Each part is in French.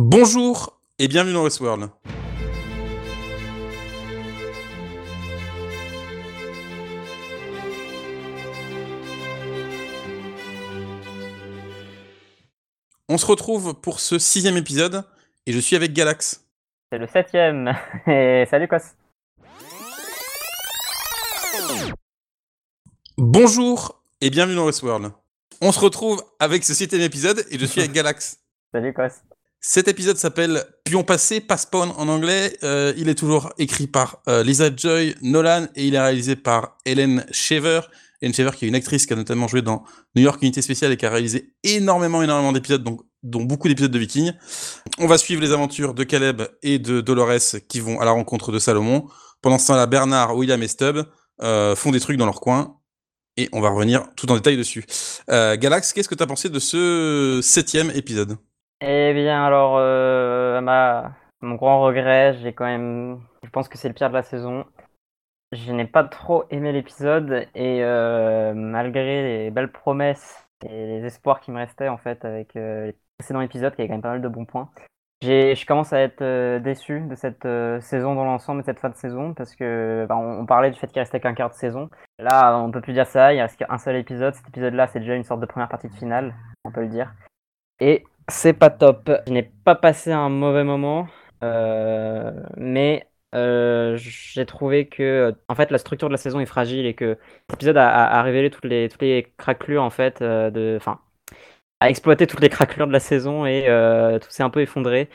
Bonjour et bienvenue dans Westworld. On se retrouve pour ce sixième épisode et je suis avec Galax. C'est le septième. Et salut Kos. Bonjour et bienvenue dans Westworld. On se retrouve avec ce septième épisode et je suis avec Galax. Salut Kos. Cet épisode s'appelle Pion passé, Passpone en anglais. Euh, il est toujours écrit par euh, Lisa Joy Nolan et il est réalisé par Helen Shaver. Helen Shaver qui est une actrice qui a notamment joué dans New York Unité Spéciale et qui a réalisé énormément, énormément d'épisodes, dont beaucoup d'épisodes de Vikings. On va suivre les aventures de Caleb et de Dolores qui vont à la rencontre de Salomon. Pendant ce temps-là, Bernard, William et Stubb euh, font des trucs dans leur coin et on va revenir tout en détail dessus. Galax, qu'est-ce que tu as pensé de ce septième épisode? Eh bien alors, euh, ma... mon grand regret, j'ai quand même... Je pense que c'est le pire de la saison. Je n'ai pas trop aimé l'épisode et euh, malgré les belles promesses et les espoirs qui me restaient en fait avec euh, les précédents épisodes qui avaient quand même pas mal de bons points, je commence à être euh, déçu de cette saison dans l'ensemble et de cette fin de saison parce que on, on parlait du fait qu'il restait qu'un quart de saison. Là, on peut plus dire ça, il reste qu'un seul épisode. Cet épisode-là, c'est déjà une sorte de première partie de finale, on peut le dire. Et c'est pas top. Je n'ai pas passé un mauvais moment, euh, mais euh, j'ai trouvé que en fait la structure de la saison est fragile et que cet épisode a, révélé toutes les craquelures en fait euh, de enfin a exploité toutes les craquelures de la saison et tout s'est un peu effondré.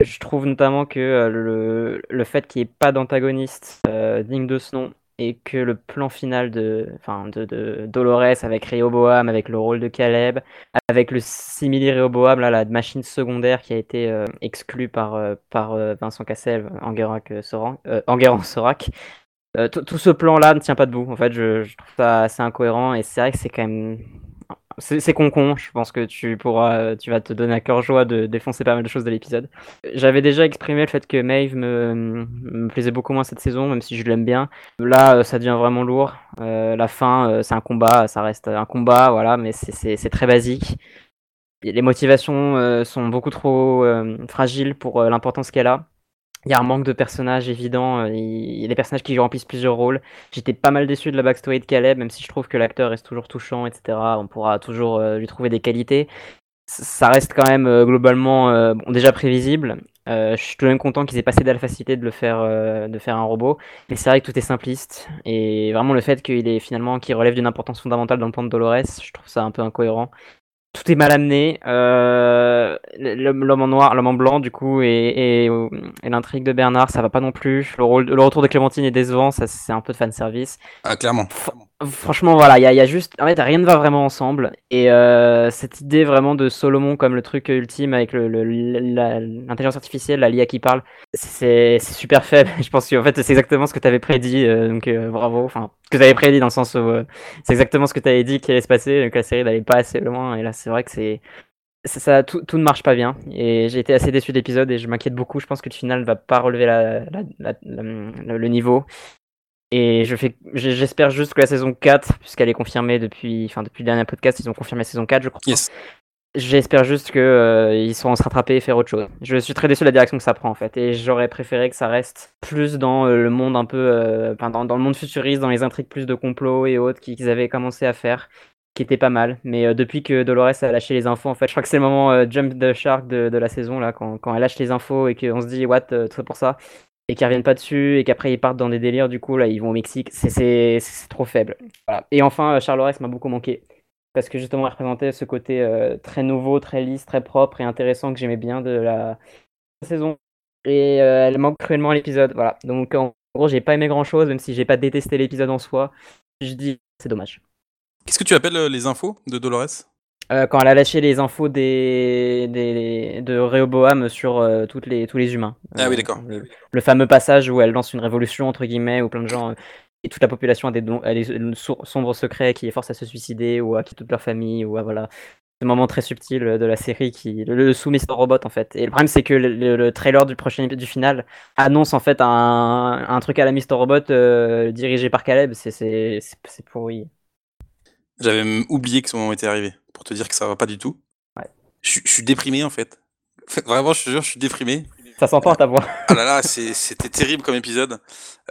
Je trouve notamment que le, le fait qu'il n'y ait pas d'antagoniste digne de ce nom et que le plan final de, enfin, de, de Dolores avec Rehoboam, avec le rôle de Caleb, avec le simili Rehoboam, là, la machine secondaire qui a été euh, exclue par, euh, par euh, Vincent Cassel, Enguerrand Sorac, Sorac. Tout ce plan-là ne tient pas debout. En fait, je trouve ça assez incohérent et c'est vrai que c'est quand même c'est c'est con con, je pense que tu pourras, tu vas te donner à cœur joie de défoncer pas mal de choses de l'épisode. J'avais déjà exprimé le fait que Maeve me, plaisait beaucoup moins cette saison, même si je l'aime bien. Là, euh, ça devient vraiment lourd. Euh, la fin, euh, c'est un combat, ça reste un combat, voilà, mais c'est- très basique. Les motivations sont beaucoup trop fragiles pour l'importance qu'elle a. Il y a un manque de personnages évident, euh, il y a des personnages qui remplissent plusieurs rôles. J'étais pas mal déçu de la backstory de Caleb, même si je trouve que l'acteur reste toujours touchant, etc. On pourra toujours euh, lui trouver des qualités. Ça reste quand même euh, globalement déjà prévisible. Je suis tout de même content qu'ils aient passé de la facilité de le faire, de faire un robot. Mais c'est vrai que tout est simpliste. Et vraiment le fait qu'il est finalement qu'il relève d'une importance fondamentale dans le plan de Dolores, je trouve ça un peu incohérent. Tout est mal amené. Euh, l'homme en noir, l'homme en blanc, du coup, et, et, et l'intrigue de Bernard, ça va pas non plus. Le, rôle, le retour de Clémentine est décevant, ça c'est un peu de fanservice. Ah, clairement. Franchement, voilà, il y, y a juste. En fait, rien ne va vraiment ensemble. Et euh, cette idée vraiment de Solomon comme le truc ultime avec l'intelligence artificielle, la l'IA qui parle, c'est super faible. Je pense qu'en fait, c'est exactement ce que tu avais prédit. euh, donc euh, bravo. Enfin, que tu avais prédit dans le sens où euh, c'est exactement ce que tu avais dit qui allait se passer. Que la série n'allait pas assez loin. Et là, c'est vrai que c'est. Ça, tout, tout ne marche pas bien et j'ai été assez déçu de l'épisode et je m'inquiète beaucoup. Je pense que le final ne va pas relever la, la- le niveau. Et je fais, j'espère juste que la saison 4, puisqu'elle est confirmée depuis, enfin depuis le dernier podcast, ils ont confirmé la saison 4, je crois. Yes. J'espère juste que euh, sauront se rattraper et faire autre chose. Je suis très déçu de la direction que ça prend en fait, et j'aurais préféré que ça reste plus dans euh, le monde un peu, euh, dans, dans le monde futuriste, dans les intrigues plus de complot et autres qui- qu'ils avaient commencé à faire, qui était pas mal. Mais euh, depuis que Dolores a lâché les infos, en fait, je crois que c'est le moment jump the shark de, de la saison là, quand, quand elle lâche les infos et qu'on se dit what, tout ça pour ça et qu'ils reviennent pas dessus et qu'après ils partent dans des délires du coup là ils vont au Mexique. C'est trop faible. Et enfin euh, Charles m'a beaucoup manqué. Parce que justement elle représentait ce côté euh, très nouveau très lisse très propre et intéressant que j'aimais bien de la saison. Et euh, elle manque cruellement l'épisode. Voilà. Donc en gros j'ai pas aimé grand chose même si j'ai pas détesté l'épisode en soi. Je dis c'est dommage. Qu'est-ce que tu appelles les infos de Dolores? Euh, quand elle a lâché les infos des, des de Rehoboam sur euh, toutes les tous les humains. Ah oui, Euh, d'accord. le, le fameux passage où elle lance une révolution entre guillemets où plein de gens et toute la population a des, don- a des sour- sombres secrets qui les forcent à se suicider ou à quitter toute leur famille ou à voilà ce moment très subtil de la série qui le, le sous Mr Robot en fait. Et le problème c'est que le, le- le trailer du prochain épisode du final annonce en fait un, un truc à la Mr Robot euh, dirigé par Caleb. C'est pourri. J'avais oublié que ce moment était arrivé, pour te dire que ça va pas du tout. Ouais. Je suis- je suis déprimé en fait. Vraiment, je te jure, je suis déprimé. Ça s'entend ta voix. Ah là là, c'était terrible comme épisode.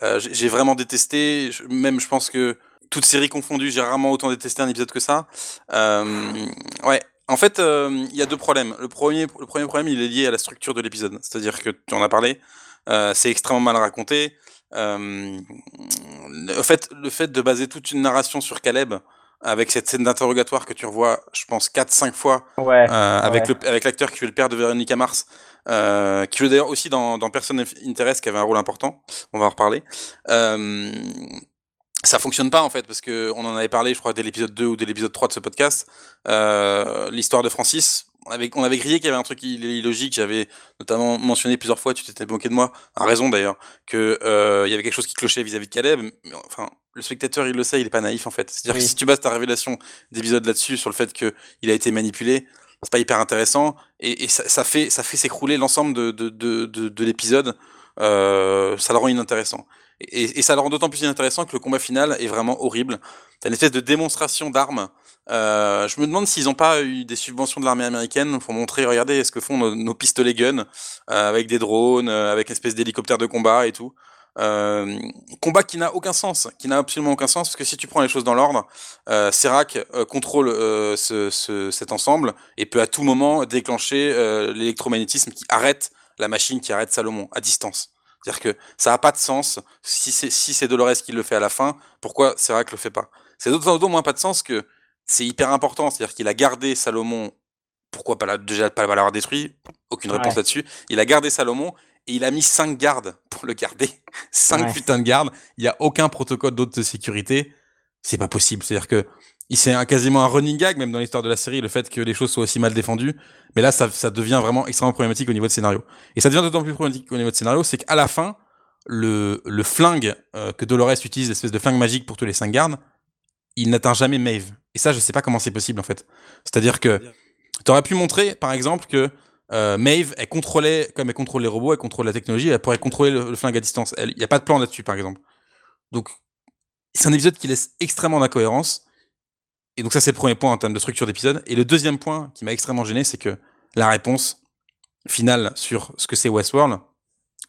Euh, j'ai vraiment détesté. même, je pense que toute série confondue, j'ai rarement autant détesté un épisode que ça. Euh, ouais. En fait, euh, il y a deux problèmes. Le premier, le premier problème, il est lié à la structure de l'épisode. C'est-à-dire que tu en as parlé. c'est extrêmement mal raconté. en fait, le fait de baser toute une narration sur Caleb, avec cette scène d'interrogatoire que tu revois, je pense, 4-5 fois, ouais, avec l'acteur qui fait le père de Véronica Mars, euh, qui joue d'ailleurs aussi dans, dans Person Interest, qui avait un rôle important. On va en reparler. Euh, ça fonctionne pas en fait parce que on en avait parlé, je crois, dès l'épisode 2 ou dès l'épisode 3 de ce podcast. Euh, L'histoire de Francis, on avait, on avait grillé qu'il y avait un truc illogique. J'avais notamment mentionné plusieurs fois, tu t'étais moqué de moi, à raison d'ailleurs, que euh, il y avait quelque chose qui clochait vis-à-vis de Caleb. Mais, enfin, le spectateur, il le sait, il est pas naïf en fait. C'est-à-dire que si tu bases ta révélation d'épisode là-dessus sur le fait qu'il a été manipulé, c'est pas hyper intéressant et, et ça, ça, fait ça fait s'écrouler l'ensemble de, de, de, de, de l'épisode. Euh, ça le rend inintéressant. Et, ça le rend d'autant plus inintéressant que le combat final est vraiment horrible. T'as une espèce de démonstration d'armes. Euh, je me demande s'ils n'ont pas eu des subventions de l'armée américaine pour montrer, regardez, ce que font nos, pistolets guns euh, avec des drones, euh, avec une espèce d'hélicoptère de combat et tout. Euh, combat qui n'a aucun sens, qui n'a absolument aucun sens, parce que si tu prends les choses dans l'ordre, euh, Serac contrôle ce, ce, cet ensemble et peut à tout moment déclencher l'électromagnétisme qui arrête la machine, qui arrête Salomon à distance. C'est-à-dire que ça n'a pas de sens. Si c'est si c'est Dolores qui le fait à la fin, pourquoi Serac le fait pas? C'est d'autant moins pas de sens que c'est hyper important. C'est-à-dire qu'il a gardé Salomon. Pourquoi pas la, déjà pas l'avoir détruit? Aucune réponse ouais. là-dessus. Il a gardé Salomon et il a mis 5 gardes pour le garder. 5 ouais. putains de gardes. Il n'y a aucun protocole d'autre de sécurité. C'est pas possible. C'est-à-dire que c'est un, quasiment un running gag, même dans l'histoire de la série, le fait que les choses soient aussi mal défendues. Mais là, ça, ça devient vraiment extrêmement problématique au niveau de scénario. Et ça devient d'autant plus problématique au niveau de scénario, c'est qu'à la fin, le, le flingue euh, que Dolores utilise, l'espèce de flingue magique pour tous les 5 gardes, il n'atteint jamais Maeve. Et ça, je sais pas comment c'est possible, en fait. C'est-à-dire que tu aurais pu montrer, par exemple, que euh, Maeve, elle contrôlait, comme elle contrôle les robots, elle contrôle la technologie, elle pourrait contrôler le, le flingue à distance. Il n'y a pas de plan là-dessus, par exemple. Donc, c'est un épisode qui laisse extrêmement d'incohérence. Et donc ça, c'est le premier point en termes de structure d'épisode. Et le deuxième point qui m'a extrêmement gêné, c'est que la réponse finale sur ce que c'est Westworld,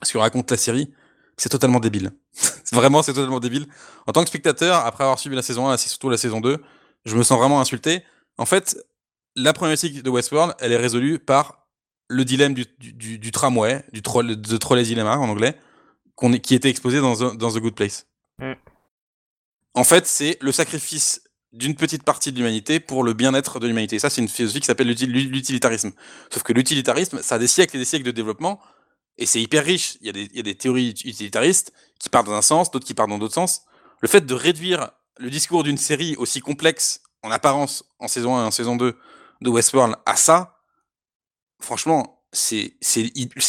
ce que raconte la série, c'est totalement débile. vraiment, c'est totalement débile. En tant que spectateur, après avoir suivi la saison 1, surtout la saison 2, je me sens vraiment insulté. En fait, la problématique de Westworld, elle est résolue par le dilemme du, du, du tramway, du troll, de Trolley Dilemma en anglais, est, qui était exposé dans, dans The Good Place. Mm. En fait, c'est le sacrifice d'une petite partie de l'humanité pour le bien-être de l'humanité. Ça, c'est une philosophie qui s'appelle l'utilitarisme. Sauf que l'utilitarisme, ça a des siècles et des siècles de développement, et c'est hyper riche. Il y, a des, théories utilitaristes qui partent dans un sens, d'autres qui partent dans d'autres sens. Le fait de réduire le discours d'une série aussi complexe en apparence en saison 1 et en saison 2 de Westworld à ça, franchement, c'est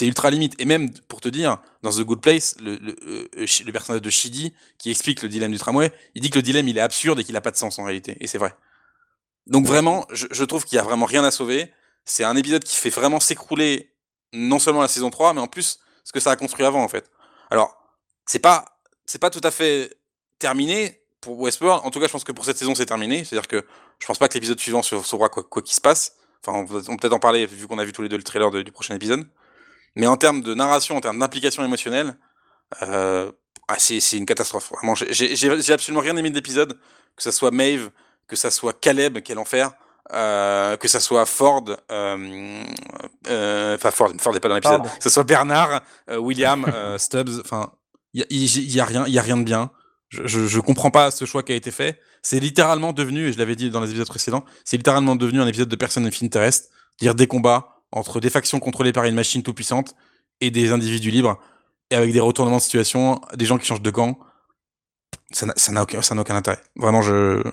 ultra limite. Et même, pour te dire, dans The Good Place, le, le, le, personnage de Shidi, qui explique le dilemme du tramway, il dit que le dilemme, il est absurde et qu'il n'a pas de sens en réalité. Et c'est vrai. Donc vraiment, je, je trouve qu'il n'y a vraiment rien à sauver. C'est un épisode qui fait vraiment s'écrouler non seulement la saison 3, mais en plus ce que ça a construit avant, en fait. Alors, c'est pas, c'est pas tout à fait terminé pour Westworld. En tout cas, je pense que pour cette saison, c'est terminé. C'est-à-dire que je pense pas que l'épisode suivant saura quoi, quoi qu'il se passe. Enfin, on, va peut-être en parler vu qu'on a vu tous les deux le trailer de, du prochain épisode. Mais en termes de narration, en termes d'implication émotionnelle, euh, ah, c'est une catastrophe. Vraiment, j'ai absolument rien aimé de l'épisode, que ça soit Maeve, que ça soit Caleb, quel enfer, euh, que ça soit Ford, euh, euh, enfin Ford, Ford n'est pas dans l'épisode, que ça soit Bernard, William, Stubbs, enfin, il y, y, y a, rien, il y a rien de bien. Je, je, je, comprends pas ce choix qui a été fait. C'est littéralement devenu, et je l'avais dit dans les épisodes précédents, c'est littéralement devenu un épisode de personne of interest, dire des combats entre des factions contrôlées par une machine tout puissante et des individus libres, et avec des retournements de situation, des gens qui changent de camp. Ça n'a aucun, ça aucun intérêt. Vraiment, je.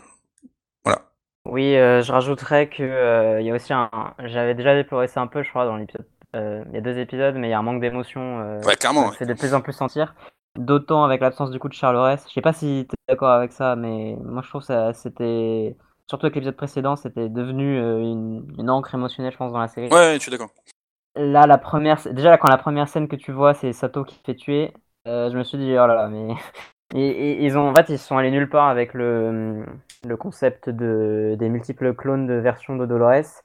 Voilà. Oui, euh, je rajouterais que euh, il y a aussi un. J'avais déjà déploré ça un peu, je crois, dans l'épisode. Euh, il y a deux épisodes, mais il y a un manque d'émotion. ouais, clairement. C'est ouais. de plus en plus sentir. D'autant avec l'absence du coup de Charles Je sais pas si tu es d'accord avec ça, mais moi je trouve que c'était. Surtout avec l'épisode précédent, c'était devenu une, une, encre émotionnelle, je pense, dans la série. Ouais, je suis d'accord. Là, la première. Déjà, là, quand la première scène que tu vois, c'est Sato qui fait tuer, euh, je me suis dit, oh là là, mais. Et, et, ils ont, en fait, ils sont allés nulle part avec le, le concept de, des multiples clones de versions de Dolores.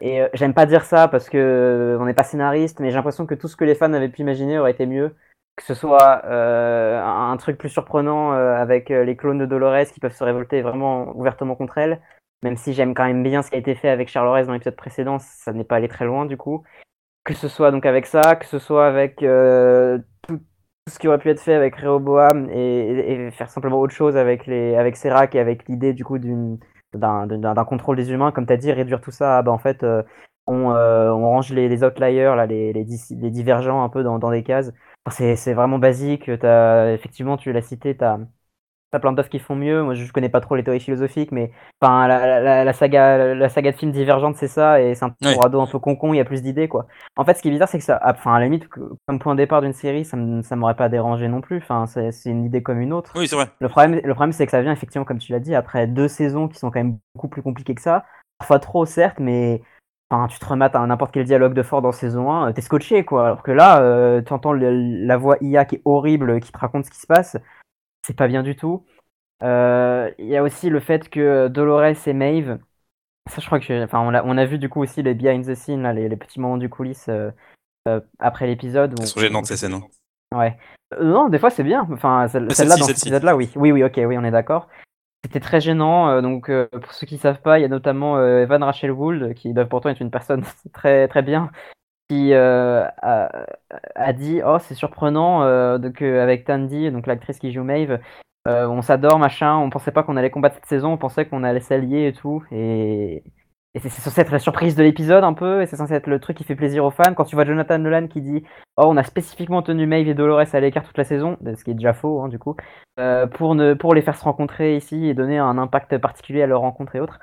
Et euh, j'aime pas dire ça parce que euh, on n'est pas scénariste, mais j'ai l'impression que tout ce que les fans avaient pu imaginer aurait été mieux. Que ce soit euh, un truc plus surprenant avec les clones de Dolores qui peuvent se révolter vraiment ouvertement contre elle. Même si j'aime quand même bien ce qui a été fait avec Charles dans l'épisode précédent, ça n'est pas allé très loin du coup. Que ce soit donc avec ça, que ce soit avec tout, ce qui aurait pu être fait avec Rehoboam et, et, faire simplement autre chose avec, les, avec Serac et avec l'idée du coup d'une d'un contrôle des humains, comme tu as dit, réduire tout ça, bah, en fait, euh, on, euh, range les, outliers, là, les, les, divergents un peu dans des cases. C'est vraiment basique. As, effectivement, tu l'as cité, tu as T'as plein d'offres qui font mieux. Moi, je connais pas trop les théories philosophiques, mais enfin, la, la, saga, la saga de films divergente, c'est ça, et c'est un ouais. un peu concon, il y a plus d'idées, quoi. En fait, ce qui est bizarre, c'est que ça, enfin, à la limite, comme point de départ d'une série, ça, ça m'aurait pas dérangé non plus. Enfin, c'est une idée comme une autre. Oui, c'est vrai. Le problème, le problème, c'est que ça vient effectivement, comme tu l'as dit, après deux saisons qui sont quand même beaucoup plus compliquées que ça. Parfois trop, certes, mais Enfin, tu te remates à n'importe quel dialogue de fort dans saison 1, t'es scotché quoi. Alors que là, euh, tu entends la voix IA qui est horrible, qui te raconte ce qui se passe, c'est pas bien du tout. Euh, il y a aussi le fait que Dolores et Maeve, ça je crois que, enfin on a, on a vu du coup aussi les behind the scenes, là, les, petits moments du coulisses euh, euh, après l'épisode. Elles sont gênantes ces scènes. Hein. Ouais. non, des fois c'est bien. Enfin celle-là dans cet épisode-là, oui. Oui, oui, ok, oui, on est d'accord. C'était très gênant. donc pour ceux qui savent pas, il y a notamment Evan Rachel Wood qui pourtant être une personne très très bien qui a, a, dit oh c'est surprenant que avec Tandy donc l'actrice qui joue Maeve euh, on s'adore, machin, on pensait pas qu'on allait combattre cette saison, on pensait qu'on allait s'allier et tout. Et, c'est censé être la surprise de l'épisode un peu, et c'est censé être le truc qui fait plaisir aux fans. Quand tu vois Jonathan Nolan qui dit Oh, on a spécifiquement tenu Maeve et Dolores à l'écart toute la saison, ce qui est déjà faux, hein, du coup, euh, pour, ne, pour les faire se rencontrer ici et donner un impact particulier à leur rencontre et autres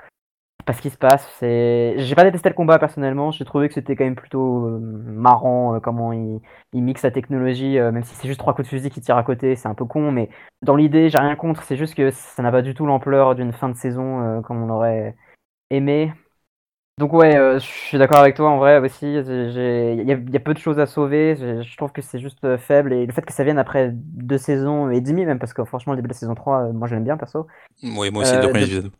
pas ce qui se passe. C'est, j'ai pas détesté le combat personnellement. J'ai trouvé que c'était quand même plutôt euh, marrant euh, comment il, mixe la technologie, euh, même si c'est juste trois coups de fusil qui tirent à côté, c'est un peu con. Mais dans l'idée, j'ai rien contre. C'est juste que ça n'a pas du tout l'ampleur d'une fin de saison comme on aurait aimé. Donc ouais, je suis d'accord avec toi en vrai aussi. Il y, a peu de choses à sauver. Je trouve que c'est juste faible et le fait que ça vienne après deux saisons et demi même parce que franchement le début de la saison 3, moi j'aime bien perso. Oui, moi aussi deux premiers épisodes.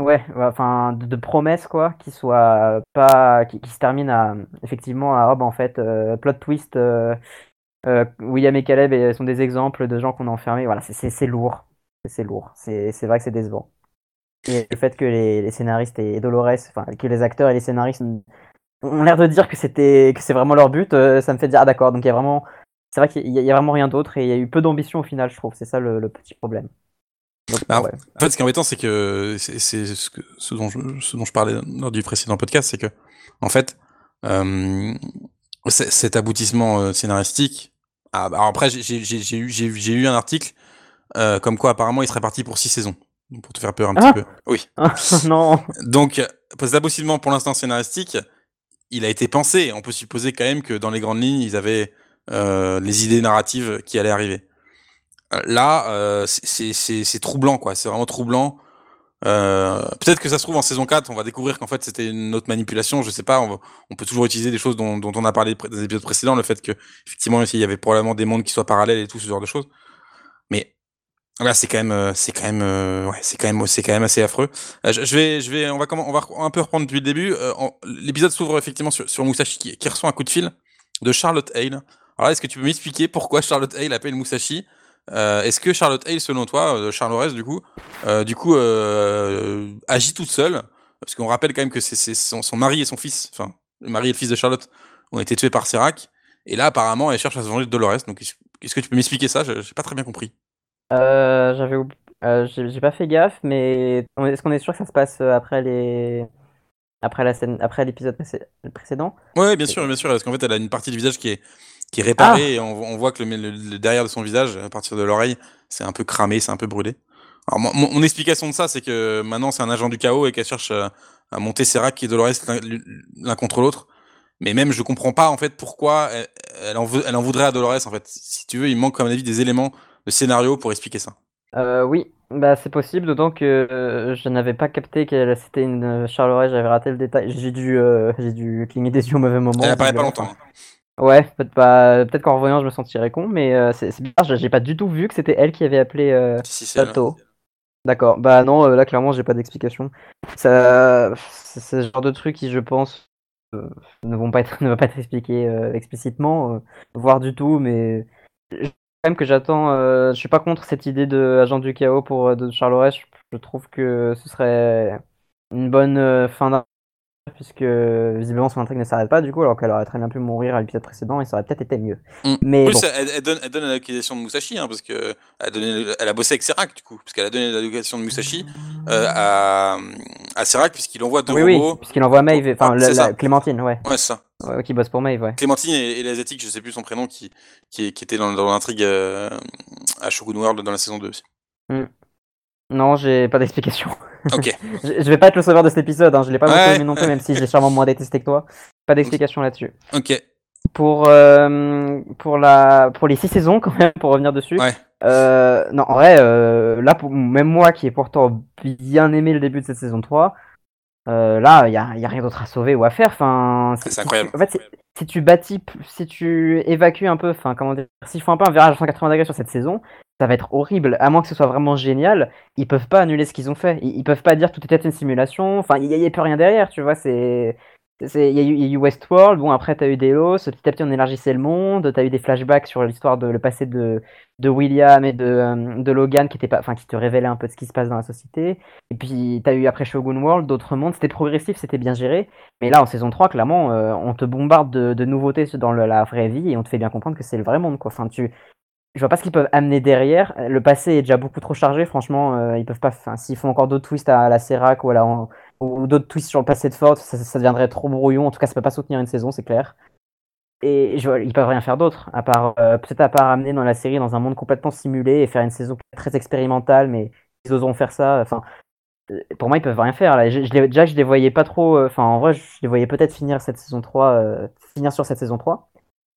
Ouais, enfin de, promesses quoi, qui soit pas, qui, se termine à effectivement à oh, bah, en fait euh, plot twist. Euh, euh, William et Caleb sont des exemples de gens qu'on a enfermés. Voilà, c'est lourd, c'est lourd. C'est vrai que c'est décevant. Et le fait que les, scénaristes et Dolores, enfin que les acteurs et les scénaristes ont l'air de dire que c'était que c'est vraiment leur but, ça me fait dire ah d'accord. Donc il y a vraiment, c'est vrai qu'il y, a vraiment rien d'autre et il y a eu peu d'ambition au final, je trouve. C'est ça le petit problème. Bah, en fait, ce qui est embêtant, c'est que c'est ce, dont je, ce dont je parlais lors du précédent podcast, c'est que, en fait, euh, cet aboutissement euh, scénaristique. Ah, alors après, j'ai eu, j'ai eu un article euh, comme quoi apparemment il serait parti pour six saisons. Pour te faire peur un petit ah peu. Oui. non. Donc, aboutissement pour l'instant scénaristique, il a été pensé. On peut supposer quand même que dans les grandes lignes, ils avaient euh, les idées narratives qui allaient arriver. Là, euh, c'est troublant, quoi. C'est vraiment troublant. Euh, Peut-être que ça se trouve en saison 4, on va découvrir qu'en fait c'était une autre manipulation. Je sais pas. On, on peut toujours utiliser des choses dont, dont on a parlé dans les épisodes précédents, le fait que effectivement il y avait probablement des mondes qui soient parallèles et tout ce genre de choses. Mais là, c'est quand même, euh, c'est quand même, euh, ouais, c'est quand même, c'est quand même assez affreux. Euh, je, vais, je vais, on va comment, on va un peu reprendre depuis le début. L'épisode s'ouvre effectivement sur, sur Musashi qui, qui, reçoit un coup de fil de Charlotte Hale. Alors, est-ce que tu peux m'expliquer pourquoi Charlotte Hale appelle Musashi euh, Est-ce que Charlotte Hale, selon toi, Charles du coup, euh, du coup, euh, agit toute seule? Parce qu'on rappelle quand même que c'est son, son, mari et son fils, enfin, le mari et le fils de Charlotte ont été tués par Serac. Et là, apparemment, elle cherche à se venger de Dolores. Donc, est-ce que tu peux m'expliquer ça? J'ai pas très bien compris. Euh, J'avais, euh, j'ai pas fait gaffe, mais est-ce qu'on est sûr que ça se passe après les, après la scène, après l'épisode précédent? Ouais, bien sûr, bien sûr, parce qu'en fait, elle a une partie du visage qui est qui est réparé ah. et on, voit que le, le, derrière de son visage, à partir de l'oreille, c'est un peu cramé, c'est un peu brûlé. Alors mon, mon explication de ça, c'est que maintenant c'est un agent du chaos et qu'elle cherche à, à, monter Serac et Dolores l'un contre l'autre. Mais même je comprends pas en fait pourquoi elle, elle, en veut, elle en voudrait à Dolores en fait. Si tu veux, il manque comme mon avis des éléments de scénario pour expliquer ça. Euh, oui, bah c'est possible, d'autant que euh, je n'avais pas capté que c'était une Charleroi, j'avais raté le détail. J'ai dû, euh, j'ai dû cligner des yeux au mauvais moment. Elle apparaît pas longtemps. Ouais, peut-être pas. Peut-être qu'en revoyant, je me sentirais con, mais c'est bizarre. J'ai pas du tout vu que c'était elle qui avait appelé euh, Sato. D'accord. Bah non, là clairement, j'ai pas d'explication. Ça, c'est ce genre de truc qui, je pense, ne vont pas être, ne va pas être expliqué explicitement, voire du tout, mais même que j'attends. je suis pas contre cette idée de agent du chaos pour de Charles Je, trouve que ce serait une bonne fin d'un puisque visiblement son intrigue ne s'arrête pas du coup, alors qu'elle aurait très bien pu mourir à l'épisode précédent et ça aurait peut-être été mieux. Mm. Mais en plus, elle, donne, elle donne de Musashi, hein, parce que elle, elle, a bossé avec Serac du coup, parce qu'elle a donné l'acquisition de Musashi euh, à, à Serac puisqu'il envoie deux oui, robots. Oui, puisqu'il envoie Maeve, enfin la, Clémentine, ouais. Ouais, c'est ça. Ouais, qui bosse pour Maeve, ouais. Clémentine et, et l'asiatique, je sais plus son prénom, qui, qui, qui était dans, dans l'intrigue euh, à Shogun World dans la saison 2 aussi. Mm. Non, j'ai pas d'explication. Ok. je, vais pas être le sauveur de cet épisode, hein. je l'ai pas aimé non plus, même si je l'ai sûrement moins détesté que toi. Pas d'explication là-dessus. Ok. Pour, euh, pour, la, pour les six saisons, quand même, pour revenir dessus. Ouais. Euh, non, en vrai, euh, là, pour, même moi qui ai pourtant bien aimé le début de cette saison 3, euh, là, il n'y a, y a, rien d'autre à sauver ou à faire. Enfin, c'est incroyable. en fait, si tu bâtis, si tu évacues un peu, enfin, comment dire, s'ils font un peu un virage à 180 degrés sur cette saison, ça va être horrible. À moins que ce soit vraiment génial, ils peuvent pas annuler ce qu'ils ont fait. Ils, peuvent pas dire tout était une simulation. Enfin, il y, a plus rien derrière, tu vois. C'est il y, a eu Westworld, bon après t'as eu Delos, petit à petit on élargissait le monde, t'as eu des flashbacks sur l'histoire de le passé de, de William et de, euh, de Logan qui était pas, qui te révélait un peu de ce qui se passe dans la société. Et puis t'as eu après Shogun World d'autres mondes, c'était progressif, c'était bien géré. Mais là en saison 3 clairement euh, on te bombarde de, nouveautés dans la vraie vie et on te fait bien comprendre que c'est le vrai monde quoi. Enfin tu je vois pas ce qu'ils peuvent amener derrière. Le passé est déjà beaucoup trop chargé, franchement. Euh, ils peuvent pas. S'ils font encore d'autres twists à la Serac ou, ou d'autres twists sur le passé de Ford, ça, deviendrait trop brouillon. En tout cas, ça peut pas soutenir une saison, c'est clair. Et je, ils peuvent rien faire d'autre, à part euh, peut-être à part amener dans la série dans un monde complètement simulé et faire une saison très expérimentale, mais ils oseront faire ça. Enfin, euh, pour moi, ils peuvent rien faire. Là. Je, je déjà, je les voyais pas trop. Enfin, en vrai, je les voyais peut-être finir cette saison 3, finir sur cette saison 3.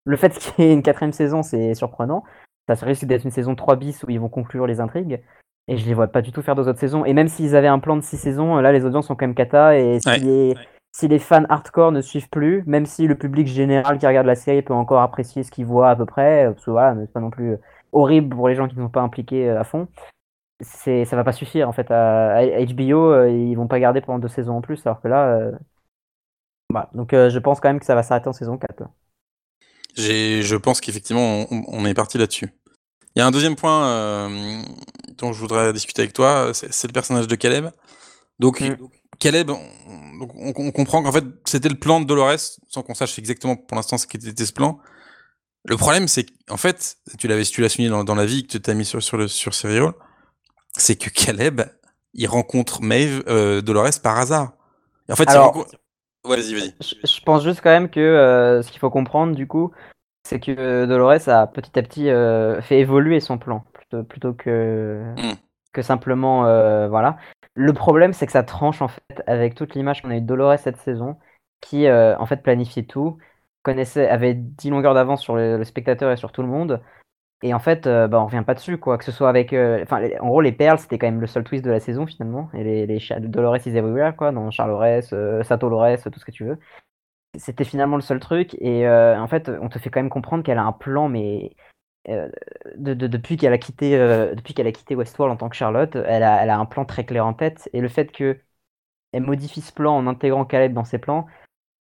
Le fait qu'il y ait une quatrième saison, c'est surprenant ça risque d'être une saison 3 bis où ils vont conclure les intrigues. Et je les vois pas du tout faire deux autres saisons. Et même s'ils avaient un plan de 6 saisons, là les audiences sont quand même cata. Et si, les, si les fans hardcore ne suivent plus, même si le public général qui regarde la série peut encore apprécier ce qu'il voit à peu près, parce que voilà, c'est pas non plus horrible pour les gens qui ne sont pas impliqués euh, à fond, c'est ça va pas suffire en fait. À, HBO, euh, ils vont pas garder pendant deux saisons en plus, alors que là. Euh, voilà. Donc je pense quand même que ça va s'arrêter en saison 4 je pense qu'effectivement, on, est parti là-dessus. Il y a un deuxième point euh, dont je voudrais discuter avec toi, c'est le personnage de Caleb. Donc, mm. Caleb, on, comprend qu'en fait, c'était le plan de Dolores, sans qu'on sache exactement pour l'instant ce qu'était ce plan. Le problème, c'est qu'en fait, tu l'avais, tu l'as souligné dans, la vie que tu as mis sur, sur, le, sur Serial, c'est que Caleb, il rencontre Maeve, euh, Dolores par hasard. en fait, il rencontre... vas-y, vas-y. Je, pense juste quand même que euh, ce qu'il faut comprendre, du coup, c'est que euh, Dolores a petit à petit euh, fait évoluer son plan, plutôt, plutôt que, que simplement. voilà. Le problème, c'est que ça tranche en fait avec toute l'image qu'on a eu de Dolores cette saison, qui en fait planifiait tout, connaissait, avait 10 longueurs d'avance sur le, spectateur et sur tout le monde. Et en fait, bah, on revient pas dessus, quoi. Que ce soit avec. Enfin, en gros, les perles, c'était quand même le seul twist de la saison, finalement. Et les, les Dolores is everywhere, quoi. Dans Charles Sato Lores, tout ce que tu veux. C'était finalement le seul truc. Et en fait, on te fait quand même comprendre qu'elle a un plan, mais. De, depuis qu'elle a quitté depuis qu'elle a quitté Westworld en tant que Charlotte, elle a, elle a un plan très clair en tête. Et le fait que elle modifie ce plan en intégrant Caleb dans ses plans,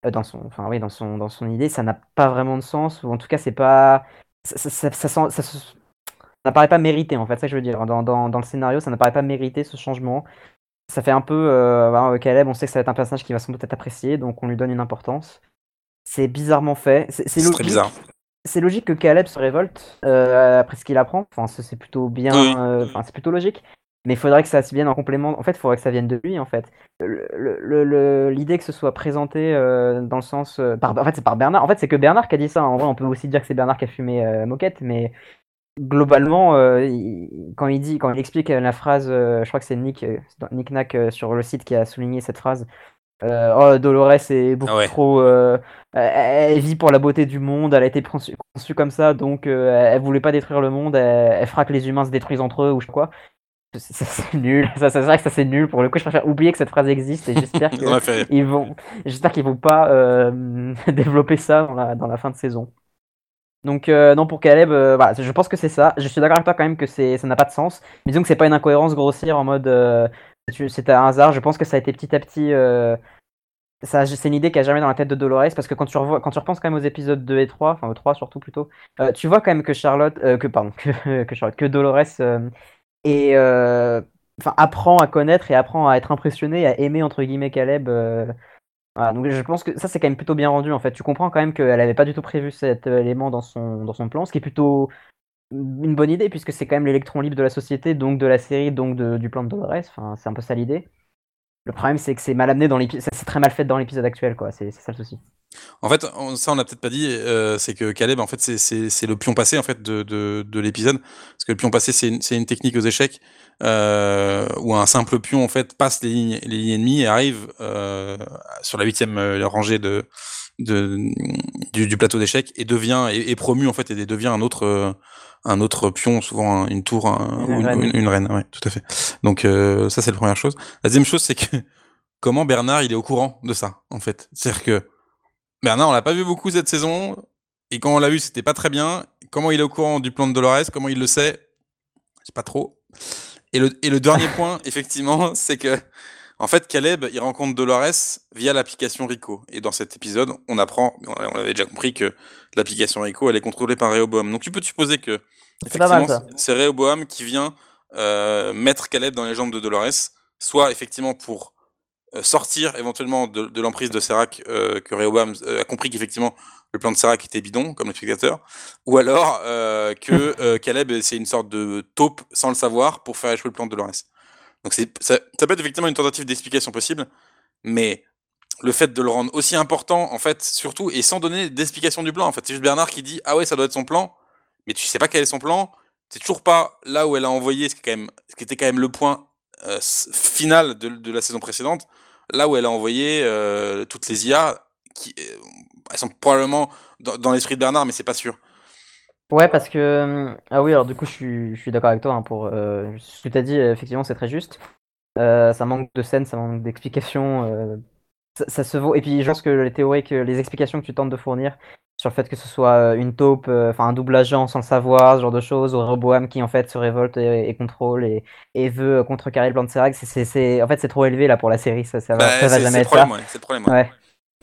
dans son, enfin oui, dans son, dans son idée, ça n'a pas vraiment de sens. Ou en tout cas, c'est pas ça, ça, ça, n'apparaît pas mérité en fait, ça que je veux dire. Dans, dans, dans le scénario, ça n'apparaît pas mérité ce changement. Ça fait un peu euh, Caleb, on sait que ça va être un personnage qui va sans doute être apprécié, donc on lui donne une importance. C'est bizarrement fait. C'est logique. bizarre. C'est logique que Caleb se révolte euh, après ce qu'il apprend. Enfin, c'est plutôt bien. Euh, enfin, c'est plutôt logique. Mais il faudrait que ça se vienne en complément. En fait, il faudrait que ça vienne de lui, en fait. L'idée que ce soit présenté dans le sens. Par, en fait, c'est par Bernard. En fait, c'est que Bernard qui a dit ça. En vrai, on peut aussi dire que c'est Bernard qui a fumé Moquette, mais globalement, quand il dit, quand il explique la phrase, je crois que c'est Nick, Nick Nack sur le site qui a souligné cette phrase. oh, Dolores est beaucoup trop. elle vit pour la beauté du monde, elle a été conçue, comme ça, donc elle voulait pas détruire le monde, elle, elle, fera que les humains se détruisent entre eux ou je sais quoi c'est nul. Ça, c'est vrai que ça c'est nul. Pour le coup, je préfère oublier que cette phrase existe et j'espère qu'ils vont, j'espère qu'ils vont pas euh, développer ça dans la, dans la fin de saison. Donc euh, non pour Caleb, euh, je pense que c'est ça. Je suis d'accord avec toi quand même que ça n'a pas de sens. Disons que c'est pas une incohérence grossière en mode c'est un hasard. Je pense que ça a été petit à petit ça, c'est une idée qui a jamais dans la tête de Dolores parce que quand tu revois, quand repenses quand même aux épisodes 2 et 3, enfin aux 3 surtout plutôt, euh, tu vois quand même que Charlotte, euh, que pardon, que, Charlotte, que Dolores euh, apprend à connaître et apprend à être impressionné, à aimer entre guillemets Caleb. Voilà, donc je pense que ça c'est quand même plutôt bien rendu en fait. Tu comprends quand même qu'elle avait pas du tout prévu cet élément dans son dans son plan, ce qui est plutôt une bonne idée puisque c'est quand même l'électron libre de la société, donc de la série, donc du plan de Dolores. Enfin, c'est un peu ça l'idée. Le problème, c'est que c'est mal amené dans l'épisode. C'est très mal fait dans l'épisode actuel, quoi. C'est ça le souci. En fait, ça on n'a peut-être pas dit, euh, c'est que Caleb, en fait, c'est le pion passé en fait de, de, de l'épisode, parce que le pion passé, c'est une, une, technique aux échecs euh, où un simple pion en fait passe les lignes, les lignes ennemies et arrive euh, sur la huitième euh, rangée de, de du, du plateau d'échecs et devient est, promu en fait et devient un autre un autre pion, souvent une tour, une, reine. Une, reine, ouais, tout à fait. Donc euh, ça c'est la première chose. La deuxième chose c'est que comment Bernard il est au courant de ça en fait? C'est-à-dire que Bernard on l'a pas vu beaucoup cette saison et quand on l'a vu c'était pas très bien. Comment il est au courant du plan de Dolores, comment il le sait, c'est pas trop. Et le, et le dernier point effectivement c'est que en fait, Caleb, il rencontre Dolores via l'application Rico. Et dans cet épisode, on apprend, on avait déjà compris que l'application Rico, elle est contrôlée par Rehoboam. Donc tu peux supposer que, effectivement, c'est Rehoboam qui vient euh, mettre Caleb dans les jambes de Dolores, soit effectivement pour sortir éventuellement de, l'emprise de Serac, euh, que Rehoboam a compris qu'effectivement le plan de Serac était bidon, comme l'explicateur, ou alors que Caleb, c'est une sorte de taupe sans le savoir pour faire échouer le plan de Dolores. Donc ça, ça peut être effectivement une tentative d'explication possible, mais le fait de le rendre aussi important, en fait, surtout, et sans donner d'explication du plan. En fait, c'est juste Bernard qui dit Ah ouais, ça doit être son plan, mais tu sais pas quel est son plan. C'est toujours pas là où elle a envoyé, ce qui, quand même, ce qui était quand même le point euh, final de, de, la saison précédente, là où elle a envoyé euh, toutes les IA, qui euh, elles sont probablement dans, dans l'esprit de Bernard, mais c'est pas sûr. Ouais, parce que. Ah oui, alors du coup, je suis, je suis d'accord avec toi. Hein, pour, euh, ce que tu as dit, effectivement, c'est très juste. Euh, ça manque de scène, ça manque d'explications. Euh, ça, se vaut. Et puis, je pense que les théories, que les explications que tu tentes de fournir sur le fait que ce soit une taupe, enfin un double agent sans le savoir, ce genre de choses, ou Roboam qui en fait se révolte et, contrôle et, et, veut contrecarrer le plan de Serac, c'est, en fait c'est trop élevé là pour la série, ça, ça va, bah, va jamais être ça. problème. Ouais.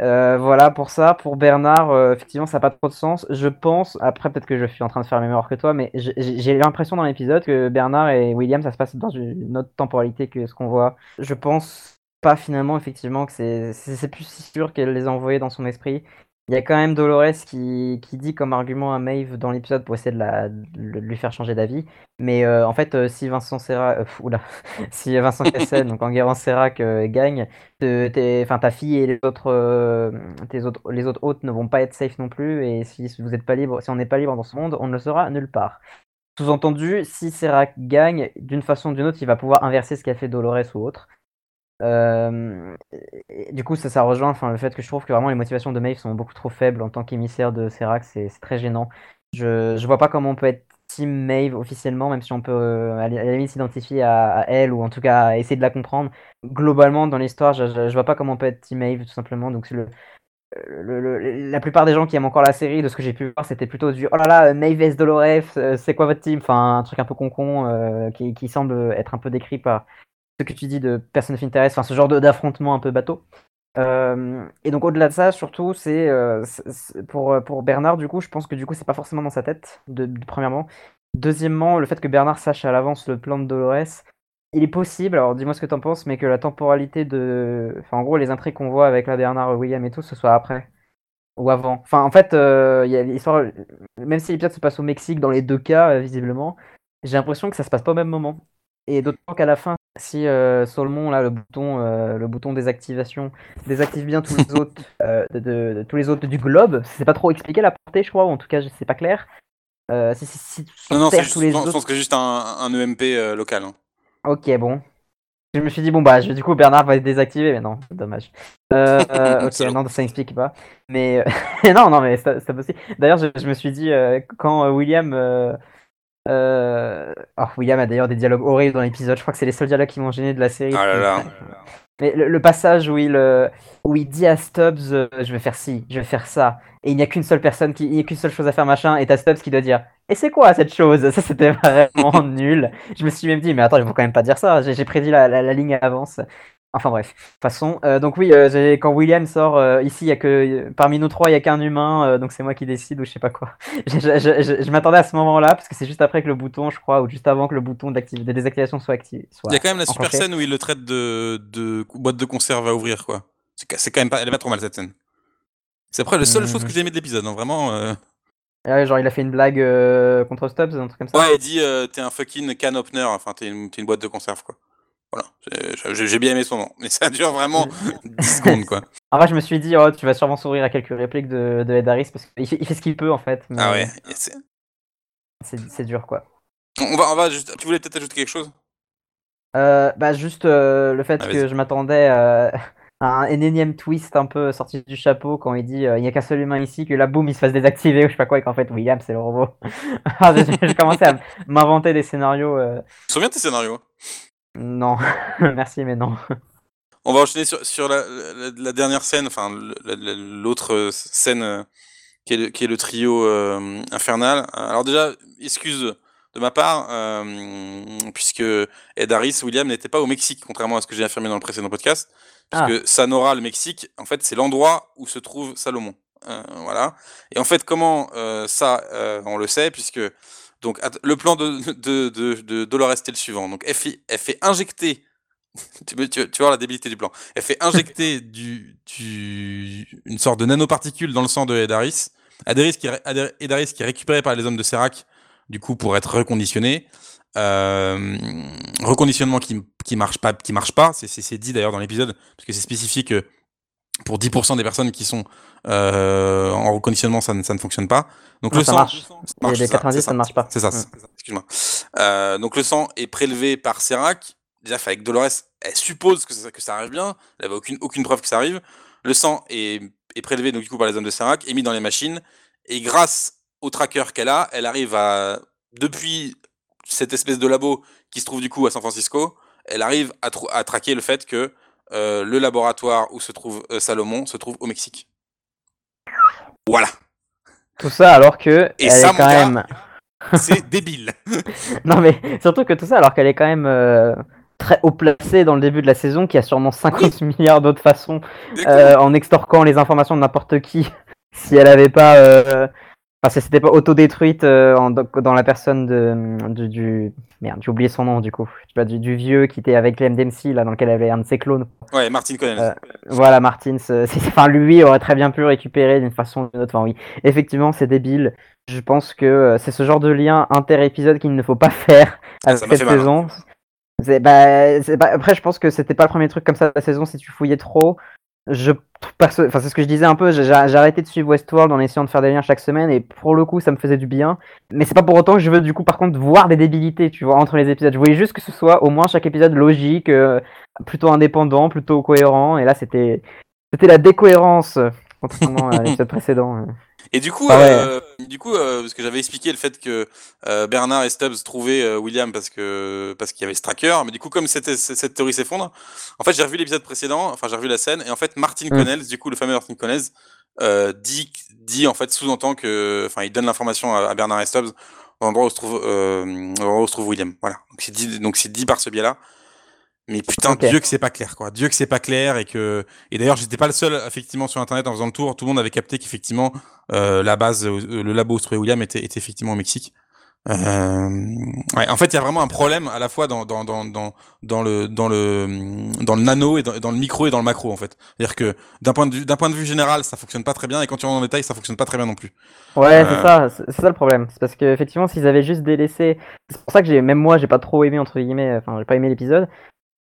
Euh, voilà pour ça. Pour Bernard, euh, effectivement, ça n'a pas trop de sens. Je pense, après peut-être que je suis en train de faire la mémoire que toi, mais j'ai l'impression dans l'épisode que Bernard et William, ça se passe dans une autre temporalité que ce qu'on voit. Je pense pas finalement, effectivement, que c'est plus si sûr qu'elle les a envoyés dans son esprit. Il y a quand même Dolores qui, qui dit comme argument à Maeve dans l'épisode pour essayer de, la, lui faire changer d'avis. Mais euh, en fait, euh, si Vincent Serra, euh, oula, si Vincent Cassel, donc Enguerrand Serrac gagne, enfin ta fille et les autres, tes autres, les autres hôtes ne vont pas être safe non plus. Et si vous êtes pas libre, si on n'est pas libre dans ce monde, on ne le sera nulle part. Sous-entendu, si Serrac gagne, d'une façon ou d'une autre, il va pouvoir inverser ce qu'a fait Dolores ou autre. Euh, du coup, ça, ça rejoint enfin, le fait que je trouve que vraiment les motivations de Maeve sont beaucoup trop faibles en tant qu'émissaire de Serac, c'est très gênant. Je, je vois pas comment on peut être Team Maeve officiellement, même si on peut euh, à la limite s'identifier à, elle ou en tout cas essayer de la comprendre. Globalement, dans l'histoire, je, je, vois pas comment on peut être Team Maeve tout simplement. Donc, le, le, la plupart des gens qui aiment encore la série, de ce que j'ai pu voir, c'était plutôt du oh là là, Maeve S Dolores, euh, c'est quoi votre team? Enfin, un truc un peu con-con euh, qui, qui, semble être un peu décrit par ce que tu dis de Person of Interest, enfin ce genre d'affrontement un peu bateau. Euh, et donc au-delà de ça, surtout, c'est euh, pour, pour Bernard, du coup, je pense que du coup, c'est pas forcément dans sa tête, de, premièrement. Deuxièmement, le fait que Bernard sache à l'avance le plan de Dolores, il est possible, alors dis-moi ce que t'en penses, mais que la temporalité de. En gros, les intrigues qu'on voit avec la Bernard, William et tout, ce soit après. Ou avant. Enfin, en fait, euh, y a l'histoire. Même si l'épisode se passe au Mexique, dans les deux cas, visiblement, j'ai l'impression que ça se passe pas au même moment. Et d'autant qu'à la fin, si euh, Solomon, là, le bouton, euh, le bouton désactivation, désactive bien tous les autres, euh, de, tous les autres du globe, c'est pas trop expliqué la portée, je crois, ou en tout cas, c'est pas clair. si, si, si, non, non, tous les je pense que c'est juste un, un EMP local. Hein. Ok, bon. Je me suis dit, bon, bah, du coup, Bernard va être désactivé, mais non, dommage. ok, non, ça n'explique pas. Mais non, non, mais c'est possible. D'ailleurs, je, je, me suis dit, quand William euh... Oh, William a d'ailleurs des dialogues horribles dans l'épisode. Je crois que c'est les seuls dialogues qui m'ont gêné de la série. Ah Mais le, passage où il, euh, où il dit à Stubbs euh, Je vais faire ci, je vais faire ça. Et il n'y a qu'une seule personne, qui, il n'y a qu'une seule chose à faire, machin. Et t'as Stubbs qui doit dire Et c'est quoi cette chose? Ça, c'était vraiment nul. Je me suis même dit Mais attends, il faut quand même pas dire ça. J'ai prédit la, la, ligne à avance. Enfin bref, de toute façon, euh, donc oui, euh, quand William sort, euh, ici, il y a que parmi nous trois, il y a qu'un humain, donc c'est moi qui décide ou je sais pas quoi. Je, je- je- je- je m'attendais à ce moment-là parce que c'est juste après que le bouton, je crois, ou juste avant que le bouton de désactivation soit activé. Il y a quand même la super scène où il le traite de, de boîte de conserve à ouvrir, quoi. C'est quand même pas, elle est pas trop mal cette scène. C'est après la seule chose que j'ai aimé de l'épisode, hein, vraiment. euh. Ouais, genre il a fait une blague contre Stubbs, un truc comme ça. Ouais, il dit t'es un fucking can opener, enfin t'es une, t'es une boîte de conserve, quoi. Voilà, J'ai- bien aimé son nom, mais ça dure vraiment 10 secondes, quoi. En vrai, je me suis dit, oh, tu vas sûrement sourire à quelques répliques de, de Ed Harris parce qu'il fait, il fait ce qu'il peut en fait. mais Ah ouais. et c'est- dur quoi. On va, on va juste. Tu voulais peut-être ajouter quelque chose? Euh, bah juste euh, le fait Ah, que vas-y. je m'attendais euh, à un énième twist un peu sorti du chapeau quand il dit euh, il n'y a qu'un seul humain ici que là boum il se fasse désactiver ou je sais pas quoi et qu'en fait William c'est le robot. Ah, j'ai j'ai commencé à m'inventer des scénarios. euh, souviens de tes scénarios? Non, merci mais non. On va enchaîner sur, sur la, la- la dernière scène, enfin l'autre scène euh, qui est le, qui est le trio euh, infernal. Alors déjà, excuse de ma part, euh, puisque Ed Harris, William n'était pas au Mexique, contrairement à ce que j'ai affirmé dans le précédent podcast, puisque Sanora, le Mexique, en fait, c'est l'endroit où se trouve Salomon. Voilà. Et en fait, comment ça, on le sait, puisque donc le plan de, de, de, de Dolores était le suivant. Donc elle fait, elle fait injecter tu, tu, tu vois la débilité du plan. Elle fait injecter du, du, une sorte de nanoparticule dans le sang de Ed Harris. Ed Harris qui, est ré- Ed- Ed Harris qui est récupéré par les hommes de Serac, du coup, pour être reconditionné. Euh, reconditionnement qui, qui marche pas, qui marche pas. C'est dit d'ailleurs dans l'épisode, parce que c'est spécifié que pour 10% des personnes qui sont euh, en reconditionnement, ça ne, ça ne fonctionne pas. Donc Non, le ça sang, marche. Et les c'est 90, c'est ça ne marche pas. C'est ça, excuse-moi. Euh, donc le sang est prélevé par Serac. Déjà, avec Dolores, elle suppose que ça, que ça arrive bien. Elle n'avait aucune, aucune preuve que ça arrive. Le sang est, est prélevé donc, du coup, par les hommes de Serac, est mis dans les machines. Et grâce au tracker qu'elle a, elle arrive à, depuis cette espèce de labo qui se trouve du coup à San Francisco, elle arrive à traquer le fait que euh, le laboratoire où se trouve euh, Salomon se trouve au Mexique. Voilà, Tout ça alors que Et elle ça, est mon quand gars, même. c'est débile. Non mais surtout que tout ça alors qu'elle est quand même euh, très haut placée dans le début de la saison, qui a sûrement 50 milliards d'autres façons en extorquant les informations de n'importe qui si elle avait pas enfin si c'était pas autodétruite euh, en- dans la personne de du, du- merde j'ai oublié son nom du coup. Pas, du, du vieux qui était avec les MDMC là dans lequel avait un de ses clones. Ouais, Martin Connell. Euh, voilà c'est- enfin lui aurait très bien pu récupérer d'une façon ou d'une autre. Enfin oui effectivement c'est débile. Je pense que euh, c'est ce genre de lien inter-épisode qu'il ne faut pas faire m'a cette saison. Bah, c'est- bah, après, je pense que c'était pas le premier truc comme ça de la saison si tu fouillais trop. Je, enfin, c'est ce que je disais un peu. J'ai arrêté de suivre Westworld en essayant de faire des liens chaque semaine et pour le coup, ça me faisait du bien. Mais c'est pas pour autant que je veux du coup, par contre, voir des débilités, tu vois, entre les épisodes. Je voulais juste que ce soit au moins chaque épisode logique, euh, plutôt indépendant, plutôt cohérent. Et là, c'était, c'était la décohérence, contrairement à l'épisode précédent. euh. Et du coup, Ah ouais. euh, du coup, euh, parce que j'avais expliqué le fait que euh, Bernard et Stubbs trouvaient euh, William parce que parce qu'il y avait ce tracker, mais du coup, comme cette théorie s'effondre, en fait, j'ai revu l'épisode précédent, enfin, j'ai revu la scène, et en fait, Martin Mm. Connells, du coup, le fameux Martin Connells, euh, dit, dit en fait, sous-entend que, enfin, il donne l'information à, à Bernard et Stubbs l'endroit où se trouve, euh, où se trouve William. Voilà. Donc c'est dit, donc c'est dit par ce biais-là. Mais putain. Dieu que c'est pas clair, quoi. Dieu que c'est pas clair et que et d'ailleurs j'étais pas le seul effectivement sur internet en faisant le tour. Tout le monde avait capté qu'effectivement euh, la base, euh, le labo où se trouvait William était, était effectivement au Mexique. Euh, ouais, en fait, il y a vraiment un problème à la fois dans dans dans dans dans le dans le dans le nano et dans, dans le micro et dans le macro en fait. C'est-à-dire que d'un point de vue d'un point de vue général, ça fonctionne pas très bien et quand tu rentres dans le détail, ça fonctionne pas très bien non plus. Ouais, Euh. c'est ça, c'est c'est ça le problème. C'est parce que effectivement, s'ils avaient juste délaissé, c'est pour ça que j'ai, même moi, j'ai pas trop aimé entre guillemets, enfin, j'ai pas aimé l'épisode.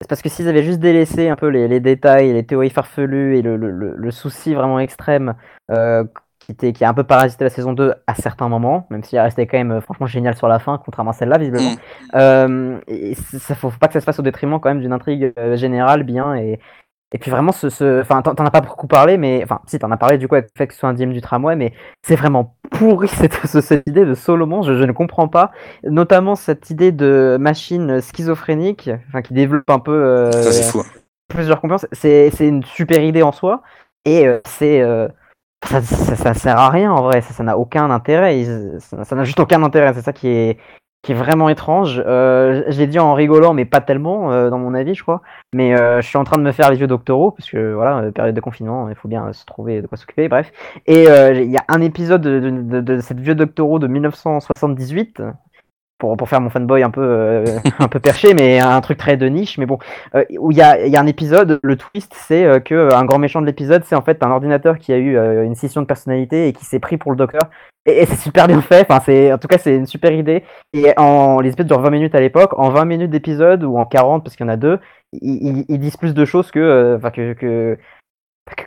C'est parce que s'ils avaient juste délaissé un peu les, les détails, les théories farfelues et le, le, le, le souci vraiment extrême euh, qui était qui a un peu parasité la saison 2 à certains moments, même s'il restait quand même euh, franchement génial sur la fin, contrairement à celle-là visiblement. Mm. Euh, et ça faut pas que ça se fasse au détriment quand même d'une intrigue euh, générale bien et et puis vraiment ce ce enfin t'en as pas beaucoup parlé mais enfin si t'en as parlé du coup avec le fait que ce soit un DM du tramway mais c'est vraiment pourri cette, ce- cette idée de Solomon je, je ne comprends pas. Notamment cette idée de machine schizophrénique enfin qui développe un peu euh, Ça c'est fou. plusieurs compétences c'est c'est une super idée en soi et euh, c'est euh, ça, ça, ça sert à rien en vrai. Ça n'a aucun intérêt. Ça n'a juste aucun intérêt. C'est ça qui est qui est vraiment étrange. Euh, je l'ai dit en rigolant, mais pas tellement, euh, dans mon avis, je crois. Mais euh, je suis en train de me faire les vieux doctoraux, parce que voilà, euh, période de confinement, il faut bien se trouver de quoi s'occuper, bref. Et euh, il y a un épisode de, de, de, de cette vieux doctoraux de 1978, pour, pour faire mon fanboy un peu, euh, un peu perché, mais un truc très de niche. Mais bon, euh, où il y a, y a un épisode, le twist, c'est euh, que euh, un grand méchant de l'épisode, c'est en fait un ordinateur qui a eu une scission de personnalité et qui s'est pris pour le docteur. Et, c'est super bien fait. Enfin, c'est, en tout cas, c'est une super idée. Et en les épisodes durent 20 minutes à l'époque, en 20 minutes d'épisode ou en 40 parce qu'il y en a deux, ils, disent plus de choses que, que,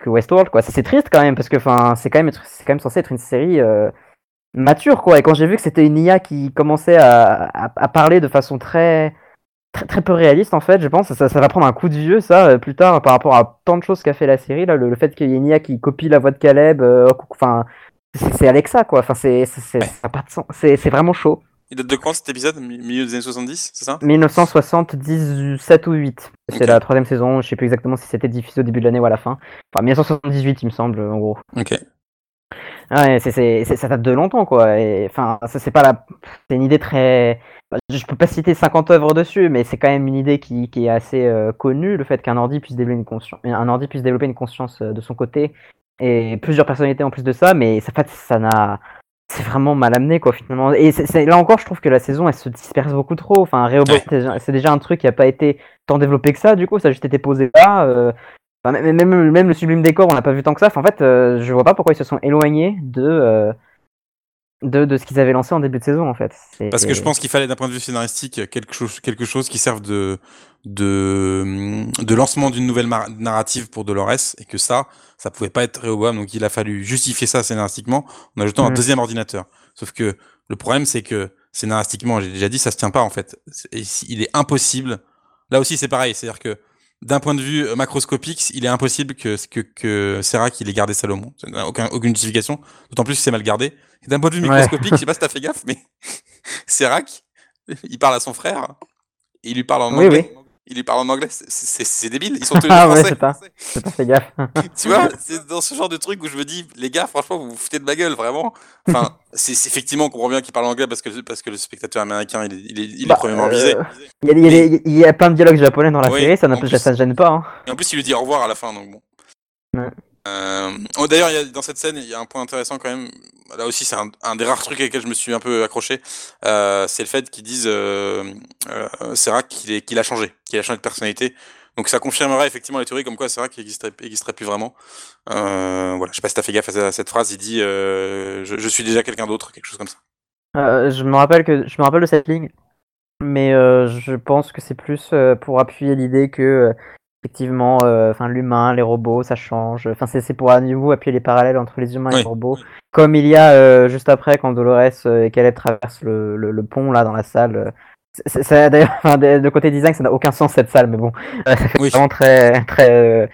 que Westworld quoi. C'est triste quand même parce que enfin c'est quand même c'est quand même censé être une série mature quoi. Et quand j'ai vu que c'était une IA qui commençait à, à, à parler de façon très très très peu réaliste en fait, je pense que ça, ça va prendre un coup de vieux ça euh, plus tard par rapport à tant de choses qu'a fait la série là, le, le fait qu'il y ait une IA qui copie la voix de Caleb, euh, enfin c'est c'est Alexa quoi. Enfin c'est c'est c'est- vraiment chaud. Il date de quand cet épisode? Mi- Milieu des années 70, c'est ça? 1977 ou 8. C'est la troisième saison. Je sais plus exactement si c'était diffusé au début de l'année ou à la fin. Enfin 1978 il me semble en gros. Ok. Ouais, c'est, c'est, ça date de longtemps, quoi. Enfin, ça, c'est pas la, c'est une idée très. Je peux pas citer 50 œuvres dessus, mais c'est quand même une idée qui, qui est assez euh, connue, le fait qu'un ordi puisse développer une conscience, un ordi puisse développer une conscience euh, de son côté et plusieurs personnalités en plus de ça, mais ça, en fait, ça n'a, c'est vraiment mal amené, quoi, finalement. Et là encore, je trouve que la saison, elle se disperse beaucoup trop. Enfin, Rehoboth, c'est déjà- un truc qui a pas été tant développé que ça, du coup, ça a juste été posé là. euh, Enfin, même, même, même le sublime décor, on l'a pas vu tant que ça. Enfin, en fait, euh, je vois pas pourquoi ils se sont éloignés de, euh, de, de ce qu'ils avaient lancé en début de saison, en fait. Parce que je pense qu'il fallait d'un point de vue scénaristique quelque chose, quelque chose qui serve de, de, de lancement d'une nouvelle narrative pour Dolores et que ça, ça pouvait pas être Rehoboam. Donc il a fallu justifier ça scénaristiquement en ajoutant un Mhm. deuxième ordinateur. Sauf que le problème, c'est que scénaristiquement, j'ai déjà dit, ça se tient pas en fait. Il est impossible. Là aussi, c'est pareil. C'est-à-dire que d'un point de vue macroscopique, il est impossible que, que, que Serac il ait gardé Salomon. Ça n'a aucun, aucune justification. D'autant plus que c'est mal gardé. Et d'un point de vue microscopique, je sais pas si t'as fait gaffe, mais Serac, il parle à son frère, et il lui parle en Oui, anglais. Il lui parle en anglais, c'est- débile, ils sont tous les Ah ouais, français. c'est pas, c'est pas fait gaffe. Tu vois, c'est dans ce genre de truc où je me dis, les gars, franchement, vous vous foutez de ma gueule, vraiment. Enfin, c'est effectivement, on comprend bien qu'il parle anglais parce que, parce que le spectateur américain, il est, il Bah, premièrement euh, visé. Il y, a, il, y a, des- il y a plein de dialogues japonais dans la Oui, série, ça ne gêne pas. Hein. Et en plus, il lui dit au revoir à la fin, donc bon. Ouais. Euh, oh, D'ailleurs, dans cette scène, il y a un point intéressant quand même. Là aussi, c'est un, des rares trucs avec lesquels je me suis un peu accroché. Euh, c'est le fait qu'ils disent, euh, euh, Serac, qu'il a changé, qu'il a changé de personnalité. Donc ça confirmerait effectivement les théories comme quoi Serac n'existerait existerait plus vraiment. Euh, voilà, je sais pas si t'as fait gaffe à, cette phrase. Il dit, euh, je, je suis déjà quelqu'un d'autre, quelque chose comme ça. Euh, je me rappelle que je me rappelle de cette ligne, mais je pense que c'est plus pour appuyer l'idée que euh, effectivement, euh, enfin l'humain, les robots, ça change. Enfin c'est c'est pour à nouveau appuyer les parallèles entre les humains et les robots, comme il y a euh, juste après quand Dolores euh, et Caleb traversent le, le, le pont là dans la salle. euh, c'est- c'est- D'ailleurs, de, côté design, ça n'a aucun sens cette salle, mais bon, euh, ça fait Oui. vraiment très très euh,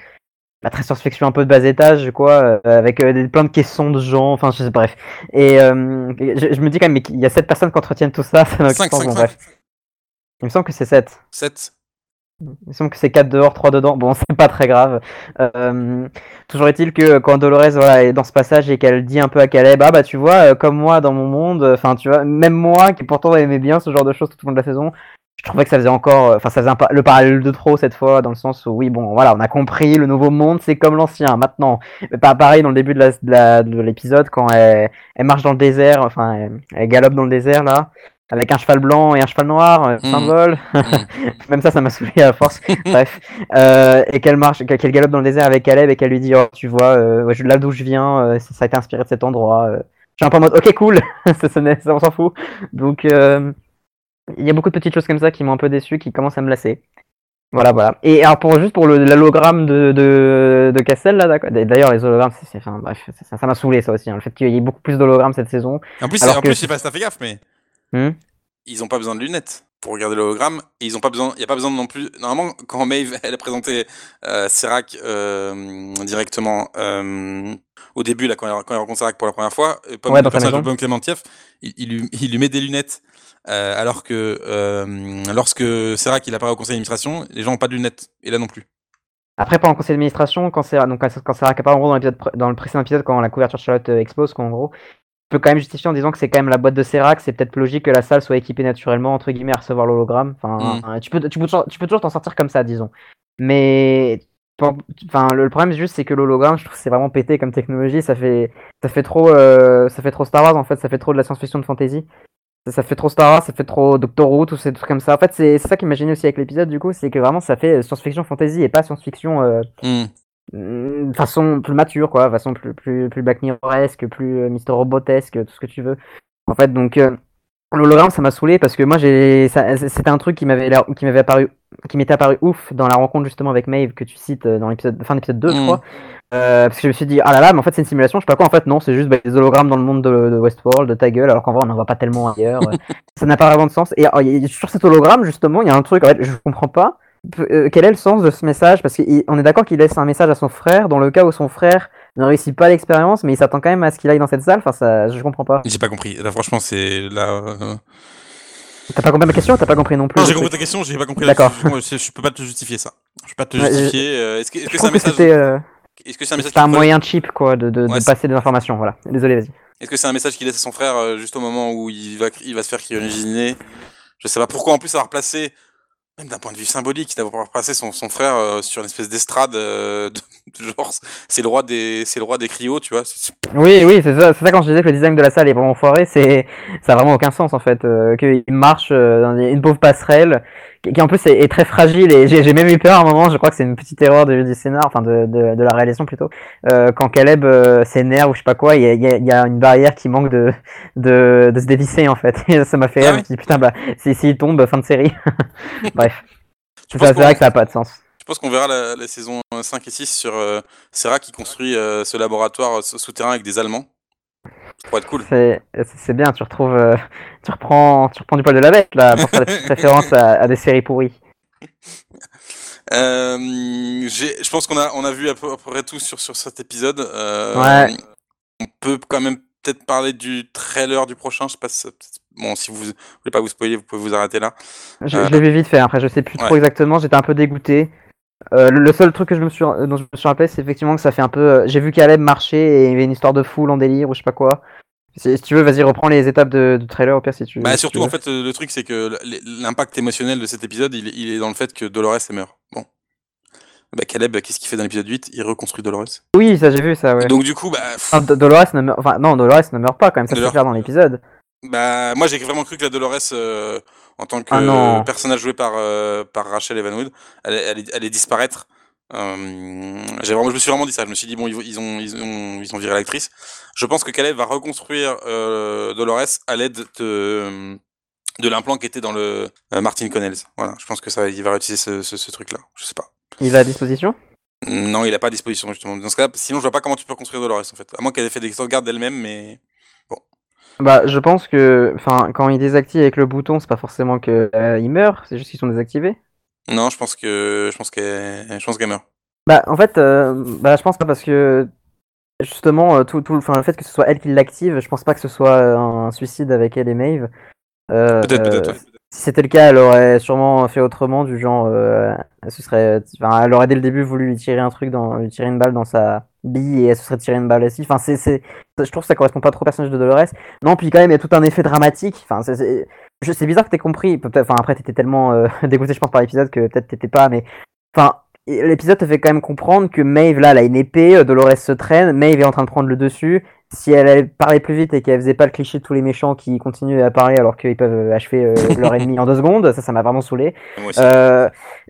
bah, très science-fiction un peu de bas étage quoi euh, avec euh, des, plein de caissons de gens enfin je sais bref et euh, je, je me dis quand même mais il y a sept personnes qui entretiennent tout ça ça n'a aucun 5, sens 5, bon 5, bref il me semble que c'est 7 7. Il me semble que c'est 4 dehors 3 dedans. Bon c'est pas très grave. Euh, toujours est-il que quand Dolores voilà est dans ce passage et qu'elle dit un peu à Caleb ah bah tu vois euh, comme moi dans mon monde enfin tu vois même moi qui pourtant aimais bien ce genre de choses tout au long de la saison je trouvais que ça faisait encore, enfin ça faisait un le parallèle de trop cette fois, dans le sens où oui bon voilà on a compris le nouveau monde c'est comme l'ancien maintenant, mais pas pareil dans le début de la- de la- l'épisode quand elle, marche dans le désert, enfin elle galope dans le désert là, avec un cheval blanc et un cheval noir, Mhm. symbole, Mhm. même ça ça m'a saoulé à force, bref, euh, et qu'elle marche, qu'elle galope dans le désert avec Caleb et qu'elle lui dit oh tu vois euh, ouais, je- là d'où je viens, euh, ça, ça a été inspiré de cet endroit, euh. je suis un peu en mode ok cool, ça, ça, ça, on s'en fout, donc euh, il y a beaucoup de petites choses comme ça qui m'ont un peu déçu, qui commencent à me lasser. Voilà, voilà. Et alors pour juste pour le l'hologramme de, de, de Cassel là, d'accord. D'ailleurs les hologrammes, c'est, enfin bref, ça, ça m'a saoulé ça aussi, hein, le fait qu'il y ait beaucoup plus d'hologrammes cette saison. En plus, Alors en que- plus, je sais pas si t'as fait gaffe, mais Hmm. Ils ont pas besoin de lunettes pour regarder l'hologramme. Et ils ont pas besoin il y a pas besoin non plus normalement quand Maeve elle a présenté euh, Serac euh, directement euh, au début là quand elle, quand elle rencontre Serac pour la première fois euh, Pomme- Ouais, le personnage de. Pomme Clémentieff il, il lui, il lui met des lunettes alors que lorsque Serac il apparaît au conseil d'administration les gens ont pas de lunettes et là non plus. Après pendant le conseil d'administration, quand c'est donc quand quand Kappa en gros dans dans le précédent épisode quand la couverture Charlotte explose, quoi, en gros, peux quand même justifier en disant que c'est quand même la boîte de Serac, c'est peut-être logique que la salle soit équipée naturellement, entre guillemets, à recevoir l'hologramme. Enfin, Mm. tu, peux, tu, peux, toujours- tu peux toujours t'en sortir comme ça, disons. Mais enfin, le, problème, juste, c'est que l'hologramme, je trouve que c'est vraiment pété comme technologie. Ça fait, ça, fait trop, euh, ça fait trop Star Wars, en fait, ça fait trop de la science-fiction de fantasy. Ça, ça fait trop Star Wars, ça fait trop Doctor Who, tous ces trucs comme ça. En fait, c'est ça qu'il m'imaginait aussi avec l'épisode, du coup, c'est que vraiment, ça fait science-fiction fantasy et pas science-fiction. euh. Mm, façon plus mature quoi. Façon plus plus plus Black Mirroresque plus euh, Mister Robotesque tout ce que tu veux. En fait donc euh, l'hologramme ça m'a saoulé parce que moi j'ai c'était un truc qui m'avait qui m'avait apparu qui m'était apparu ouf dans la rencontre justement avec Maeve que tu cites euh, dans l'épisode fin d'épisode 2 je Mm. crois. Euh, parce que je me suis dit ah là là mais en fait c'est une simulation je sais pas quoi. En fait non c'est juste bah, des hologrammes dans le monde de, de Westworld de ta gueule alors qu'en vrai on n'en voit pas tellement ailleurs. Ça n'a pas vraiment de sens. Et oh, sur cet hologramme justement il y a un truc en fait je comprends pas euh, quel est le sens de ce message? Parce qu'on est d'accord qu'il laisse un message à son frère, dans le cas où son frère ne réussit pas l'expérience, mais il s'attend quand même à ce qu'il aille dans cette salle. Enfin, ça, je comprends pas. J'ai pas compris. Là, franchement, c'est là. euh, T'as pas compris ma question T'as pas compris non plus? Non, j'ai compris ta question, j'ai pas compris. D'accord. la- Moi, je, je peux pas te justifier ça. Je peux pas te justifier. euh, Est-ce que est-ce que c'est un message euh, Est-ce que c'est un message c'était un moyen cheap quoi, de, de, de Ouais, c'est- passer des informations. Voilà. Désolé, vas-y. Est-ce que c'est un message qu'il laisse à son frère euh, juste au moment où il va, il va se faire cryogéniser? Je sais pas pourquoi en plus avoir placé, même d'un point de vue symbolique, d'avoir placé son, son frère euh, sur une espèce d'estrade, euh, de, de genre c'est le roi des c'est le roi des cryos, tu vois. Oui, oui, c'est ça, c'est ça quand je disais que le design de la salle est vraiment foiré, c'est ça a vraiment aucun sens en fait. Euh, qu'il marche euh, dans une pauvre passerelle qui, en plus est, est très fragile et j'ai même eu peur à un moment. Je crois que c'est une petite erreur du scénar, enfin de, de, de la réalisation plutôt. Euh, quand Caleb euh, s'énerve ou je sais pas quoi, il y a, il y a- il y a une barrière qui manque de de, de se dévisser en fait. Et ça m'a fait rire. Ah Je oui me suis dit putain bah si- s'il tombe fin de série. Bref, Je c'est vrai que ça a pas de sens. Je pense qu'on verra la, la saison 5 et 6 sur euh, Serra qui construit ce laboratoire souterrain avec des Allemands. Ça pourrait être cool. C'est bien, tu retrouves, euh, tu reprends, tu reprends du poil de la bête là pour faire des petites références à, à des séries pourries. Euh, je pense qu'on a, on a vu à peu, à peu près tout sur, sur cet épisode. Euh, Ouais. On peut quand même peut-être parler du trailer du prochain. Je sais pas si, bon, si vous voulez pas vous spoiler, vous pouvez vous arrêter là. Je, Euh, je l'ai vu vite fait, après je sais plus trop exactement, j'étais un peu dégoûté. Euh, le, seul truc que je me suis, euh, dont je me suis rappelé, c'est effectivement que ça fait un peu. euh, J'ai vu Caleb marcher et il y avait une histoire de foule en délire ou je sais pas quoi. Si, si tu veux, vas-y, reprends les étapes de, trailer au pire si tu Bah, si surtout, en fait, le truc, c'est que l'impact émotionnel de cet épisode, il, est- il est dans le fait que Dolores meurt. Bon. Bah, Caleb, qu'est-ce qu'il fait dans l'épisode 8 Il reconstruit Dolores. Oui, ça j'ai vu ça, ouais. Donc, du coup, bah, pff, Ah, Dolores ne meurt... Enfin, non, Dolores ne meurt pas quand même, ça se fait faire dans l'épisode. bah, moi, j'ai vraiment cru que la Dolores, euh, en tant que Ah personnage joué par, euh, par Rachel Evanwood, allait, allait, allait disparaître. Euh, j'ai vraiment, je me suis vraiment dit ça. Je me suis dit, bon, ils, ils, ont, ils, ont, ils ont viré l'actrice. Je pense que Caleb va reconstruire euh, Dolores à l'aide de, de l'implant qui était dans le euh, Martin Connells. Voilà, je pense que ça, il va réutiliser ce, ce, ce truc-là. Je sais pas. Il est à disposition? Non, il a pas à disposition justement. Dans ce cas, sinon je vois pas comment tu peux reconstruire Dolores en fait. À moins qu'elle ait fait des sauvegardes d'elle-même, mais Bah, je pense que. Enfin, quand il désactive avec le bouton, c'est pas forcément que euh, meurt, c'est juste qu'ils sont désactivés. non, je pense que je pense qu'elle, je pense qu'elle meurt. Bah, en fait, euh, bah, je pense pas parce que justement, euh, tout, tout, enfin, le fait que ce soit elle qui l'active, je pense pas que ce soit euh, un suicide avec elle et Maeve. Euh, Peut-être, peut-être. ouais. Si c'était le cas, elle aurait sûrement fait autrement, du genre, euh, ce serait, enfin, elle aurait dès le début voulu lui tirer un truc, dans, lui tirer une balle dans sa bille et elle se serait tiré une balle aussi. Enfin, c'est, c'est, je trouve que ça correspond pas trop au personnage de Dolores. Non, puis quand même, il y a tout un effet dramatique. Enfin, c'est, c'est, bizarre que t'aies compris. Enfin, après, t'étais tellement euh, dégoûté, je pense, par l'épisode que peut-être t'étais pas, mais, enfin, l'épisode te fait quand même comprendre que Maeve, là, elle a une épée, euh, Dolores se traîne, Maeve est en train de prendre le dessus. Si elle parler plus vite et qu'elle faisait pas le cliché de tous les méchants qui continuent à parler alors qu'ils peuvent euh, achever euh, leur ennemi en deux secondes, ça, ça m'a vraiment saoulé. Aussi. Euh,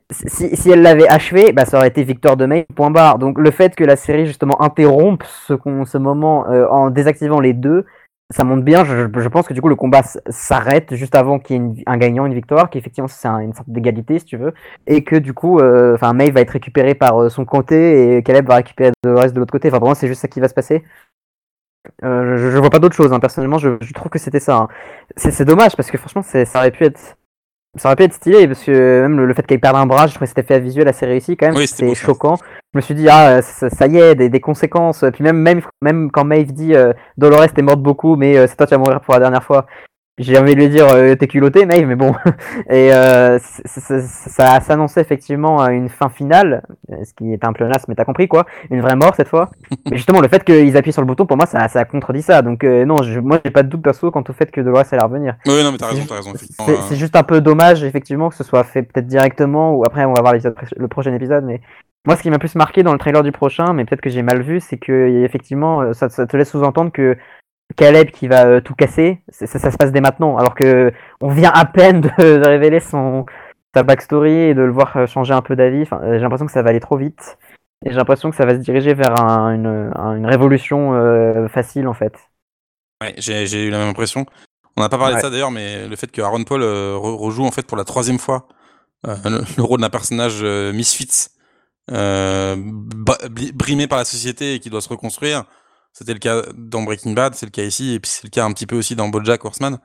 si, si elle l'avait achevé, bah, ça aurait été victoire de May, point barre. Donc le fait que la série justement interrompe ce, ce moment euh, en désactivant les deux, ça montre bien. Je, je pense que du coup le combat s'arrête juste avant qu'il y ait une- un gagnant, une victoire, qu'effectivement c'est un- une sorte d'égalité si tu veux, et que du coup, euh, enfin May va être récupérée par son côté et Caleb va récupérer le reste de l'autre côté. Enfin moi c'est juste ça qui va se passer. Euh, je, je vois pas d'autre chose. hein. Personnellement, je, je trouve que c'était ça. hein. C'est dommage parce que franchement, ça aurait pu être ça aurait pu être stylé parce que même le, le fait qu'elle perde un bras, je trouvais que cet effet visuel assez réussi quand même. Oui, c'est ça. choquant. Je me suis dit ah ça, ça y est des, des conséquences. Puis même même même quand Maeve dit euh, Dolores t'es morte beaucoup mais euh, c'est toi qui vas mourir pour la dernière fois. J'ai envie de lui dire euh, t'es culotté Maeve mais bon. Et euh, ça, ça s'annonçait effectivement à une fin finale ce qui est un peu mais t'as compris quoi. Une vraie mort cette fois. Mais justement le fait qu'ils appuient sur le bouton pour moi ça, ça contredit ça. Donc euh, non je, moi j'ai pas de doute perso quant au fait que Dolores allait revenir. Oui non mais t'as raison t'as raison c'est juste un peu dommage effectivement que ce soit fait peut-être directement ou après on va voir le prochain épisode mais moi, ce qui m'a plus marqué dans le trailer du prochain, mais peut-être que j'ai mal vu, c'est que effectivement, ça, ça te laisse sous-entendre que Caleb qui va euh, tout casser, ça, ça, se passe dès maintenant, alors que on vient à peine de, révéler son sa backstory et de le voir euh, changer un peu d'avis. Enfin, euh, j'ai l'impression que ça va aller trop vite et j'ai l'impression que ça va se diriger vers une, une, révolution facile en fait. Ouais, j'ai eu la même impression. On n'a pas parlé de ça d'ailleurs, mais le fait que Aaron Paul rejoue en fait pour la troisième fois le, rôle d'un personnage misfits, brimé par la société et qui doit se reconstruire c'était le cas dans Breaking Bad, c'est le cas ici, et puis c'est le cas un petit peu aussi dans BoJack Horseman.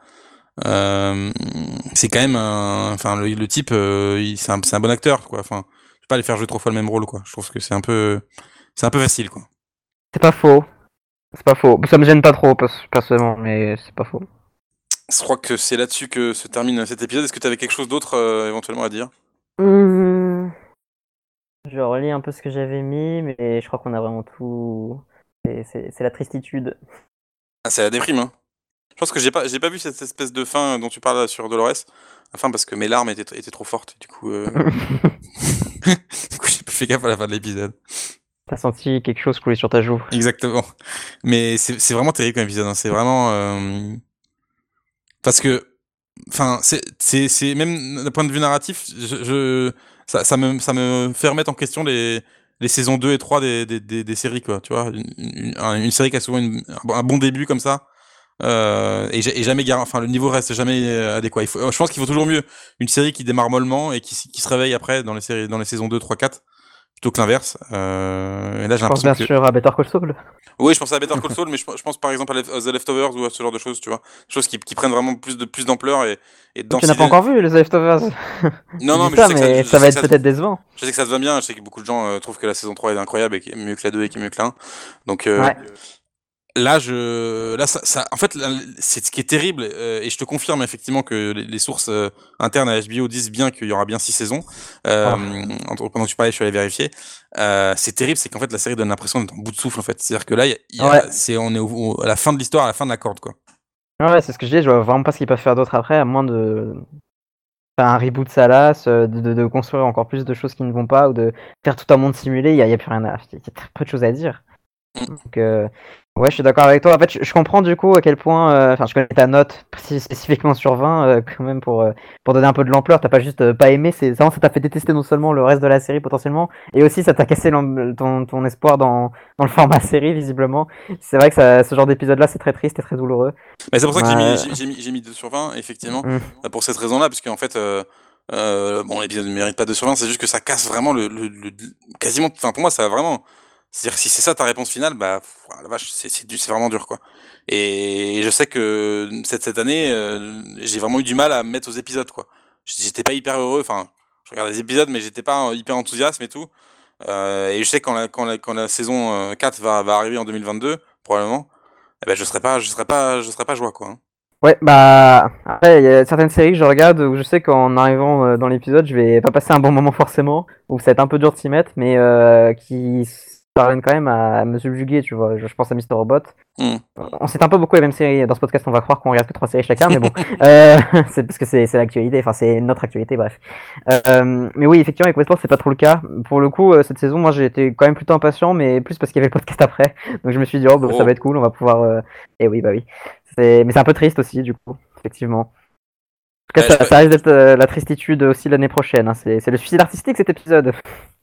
Euh, c'est quand même, un, enfin le, type, euh, c'est un, un, bon acteur, quoi. Enfin, je vais pas aller faire jouer trois fois le même rôle, quoi. Je trouve que c'est un peu, c'est un peu facile, quoi. C'est pas faux. C'est pas faux. Ça me gêne pas trop personnellement, mais c'est pas faux. Je crois que c'est là-dessus que se termine cet épisode. Est-ce que tu avais quelque chose d'autre euh, éventuellement à dire? Mmh. Je relis un peu ce que j'avais mis, mais je crois qu'on a vraiment tout c'est la tristitude. Ah, c'est la déprime, hein. Je pense que j'ai pas, pas vu cette espèce de fin dont tu parles sur Dolores. Enfin, parce que mes larmes étaient, étaient trop fortes. Du coup, euh... du coup j'ai pas fait gaffe à la fin de l'épisode. T'as senti quelque chose couler sur ta joue. Exactement. Mais c'est vraiment terrible comme épisode. Hein. C'est vraiment. Euh... Parce que. Enfin, c'est même d'un point de vue narratif, je, je ça, ça, me, ça me fait remettre en question les, les saisons 2 et 3 des, séries, quoi. Tu vois, une, une, série qui a souvent un bon début comme ça. Euh, et, et, jamais enfin le niveau reste jamais euh, adéquat. Je pense qu'il faut toujours mieux une série qui démarre mollement et qui, qui se réveille après dans les séries, dans les saisons 2, 3, 4 plutôt que l'inverse. Euh, et là, j'ai l'impression que... sûr à Better Call Saul. Oui, je pense à Better Call Saul, mais je, pense par exemple à The Leftovers ou à ce genre de choses, tu vois. Choses qui, qui prennent vraiment plus de plus d'ampleur et, et Tu n'as pas encore vu les The Leftovers Non, non, mais, ça, je sais que ça, va être peut-être décevant. Je sais que ça te va bien, je sais que beaucoup de gens euh, trouvent que la saison 3 est incroyable et qui est mieux que la 2 et qui est mieux que la 1. Donc, euh, ouais là je là ça, ça en fait c'est ce qui est terrible euh, et je te confirme effectivement que les, sources euh, internes à HBO disent bien qu'il y aura bien six saisons euh, oh. pendant que tu parlais je suis allé vérifier. C'est terrible c'est qu'en fait la série donne l'impression d'être en bout de souffle en fait. C'est à dire que là y a, c'est on est à la fin de l'histoire à la fin de la corde quoi. Ouais c'est ce que je dis je vois vraiment pas ce qu'ils peuvent faire d'autre après à moins de faire un reboot de, de, de, construire encore plus de choses qui ne vont pas ou de faire tout un monde simulé il y a, y a plus rien à il y a peu de choses à dire mm. donc Ouais, je suis d'accord avec toi. En fait, je, comprends du coup à quel point. Euh, enfin, je connais ta note spécifiquement sur 20, euh, quand même, pour, euh, pour donner un peu de l'ampleur. T'as pas juste pas aimé, c'est ça t'a fait détester non seulement le reste de la série potentiellement, et aussi ça t'a cassé ton, ton espoir dans, dans le format série, visiblement. C'est vrai que ça, ce genre d'épisode-là, c'est très triste et très douloureux. Mais c'est pour ça que j'ai mis, mis, mis 2 sur 20, effectivement, mmh. pour cette raison-là, parce qu'en fait. bon, l'épisode ne mérite pas 2 sur 20, c'est juste que ça casse vraiment le, le, le quasiment. Enfin, pour moi, ça a vraiment c'est-à-dire si c'est ça ta réponse finale, bah la vache, c'est c'est vraiment dur quoi. Et je sais que cette année, euh, j'ai vraiment eu du mal à me mettre aux épisodes quoi. J'étais pas hyper heureux. Enfin, je regarde les épisodes, mais j'étais pas hyper enthousiaste et tout. Euh, et je sais que quand la, quand la, saison 4 euh, va, arriver en 2022, probablement, eh ben je serai pas, serai pas, je joie. Hein. Ouais, bah après il y a certaines séries que je regarde où je sais qu'en arrivant dans l'épisode, je vais pas passer un bon moment forcément, où ça va être un peu dur de s'y mettre, mais euh, qui parviennent quand même à me subjuguer, tu vois. Je, pense à Mr. Robot. Hmm. On s'éteint pas beaucoup les mêmes séries. Dans ce podcast, on va croire qu'on regarde que trois séries chacun, mais bon. euh, c'est parce que c'est l'actualité, enfin, c'est notre actualité, bref. Euh, mais oui, effectivement, avec Westworld, c'est pas trop le cas. Pour le coup, euh, cette saison, moi, j'ai été quand même plutôt impatient, mais plus parce qu'il y avait le podcast après. Donc, je me suis dit, oh, bah, ça oh. va être cool, on va pouvoir. Euh, et oui, bah oui. Mais c'est un peu triste aussi, du coup, effectivement. En tout cas, ça, risque d'être la tristitude aussi l'année prochaine. Hein. C'est le suicide artistique cet épisode.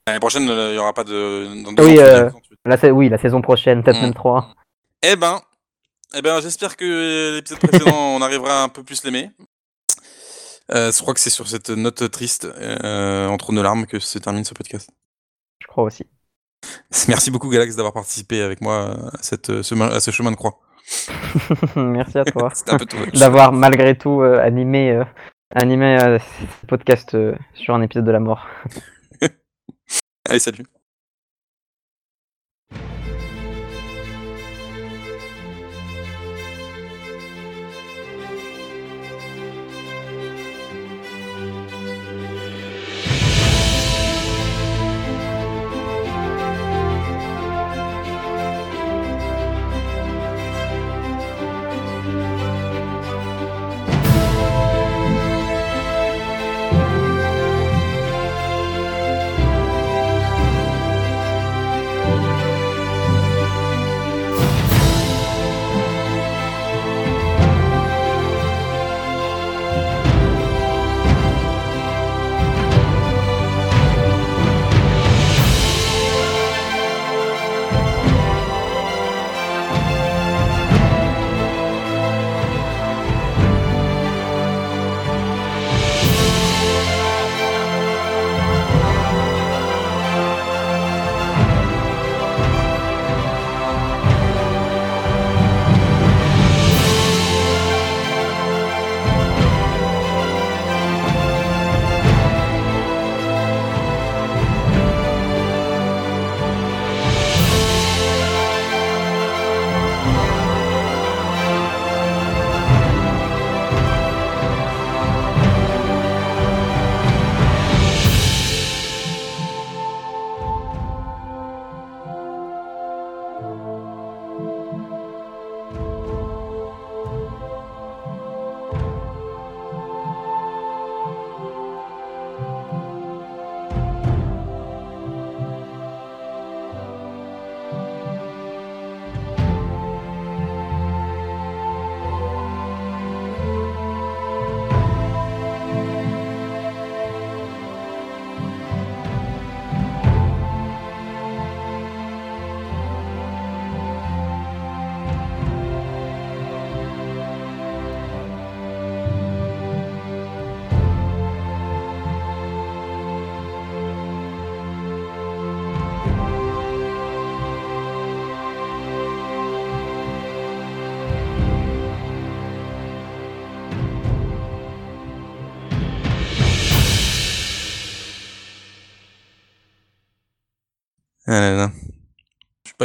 L'année prochaine, il n'y aura pas de. oui, euh, la, oui, la saison prochaine, peut-être hmm. même 3. Eh ben, eh ben j'espère que l'épisode précédent, on arrivera un peu plus l'aimer. Euh, je crois que c'est sur cette note triste, euh, entre nos larmes, que se termine ce podcast. Je crois aussi. Merci beaucoup, Galax, d'avoir participé avec moi à, cette, ce, à ce chemin de croix. Merci à toi d'avoir malgré tout animé, animé ce podcast sur un épisode de la mort. Allez, salut.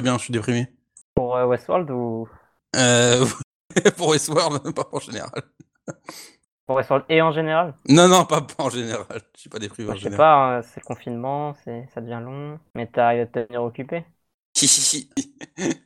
Bien, je suis déprimé. Pour euh, Westworld ou? Euh, pour Westworld, pas en général. pour Westworld et en général? Non, non, pas, pas en général. Je suis pas déprimé en Je sais pas, hein, c'est le confinement, c'est ça devient long, mais t'arrives à te tenir occupé? Hi, hi.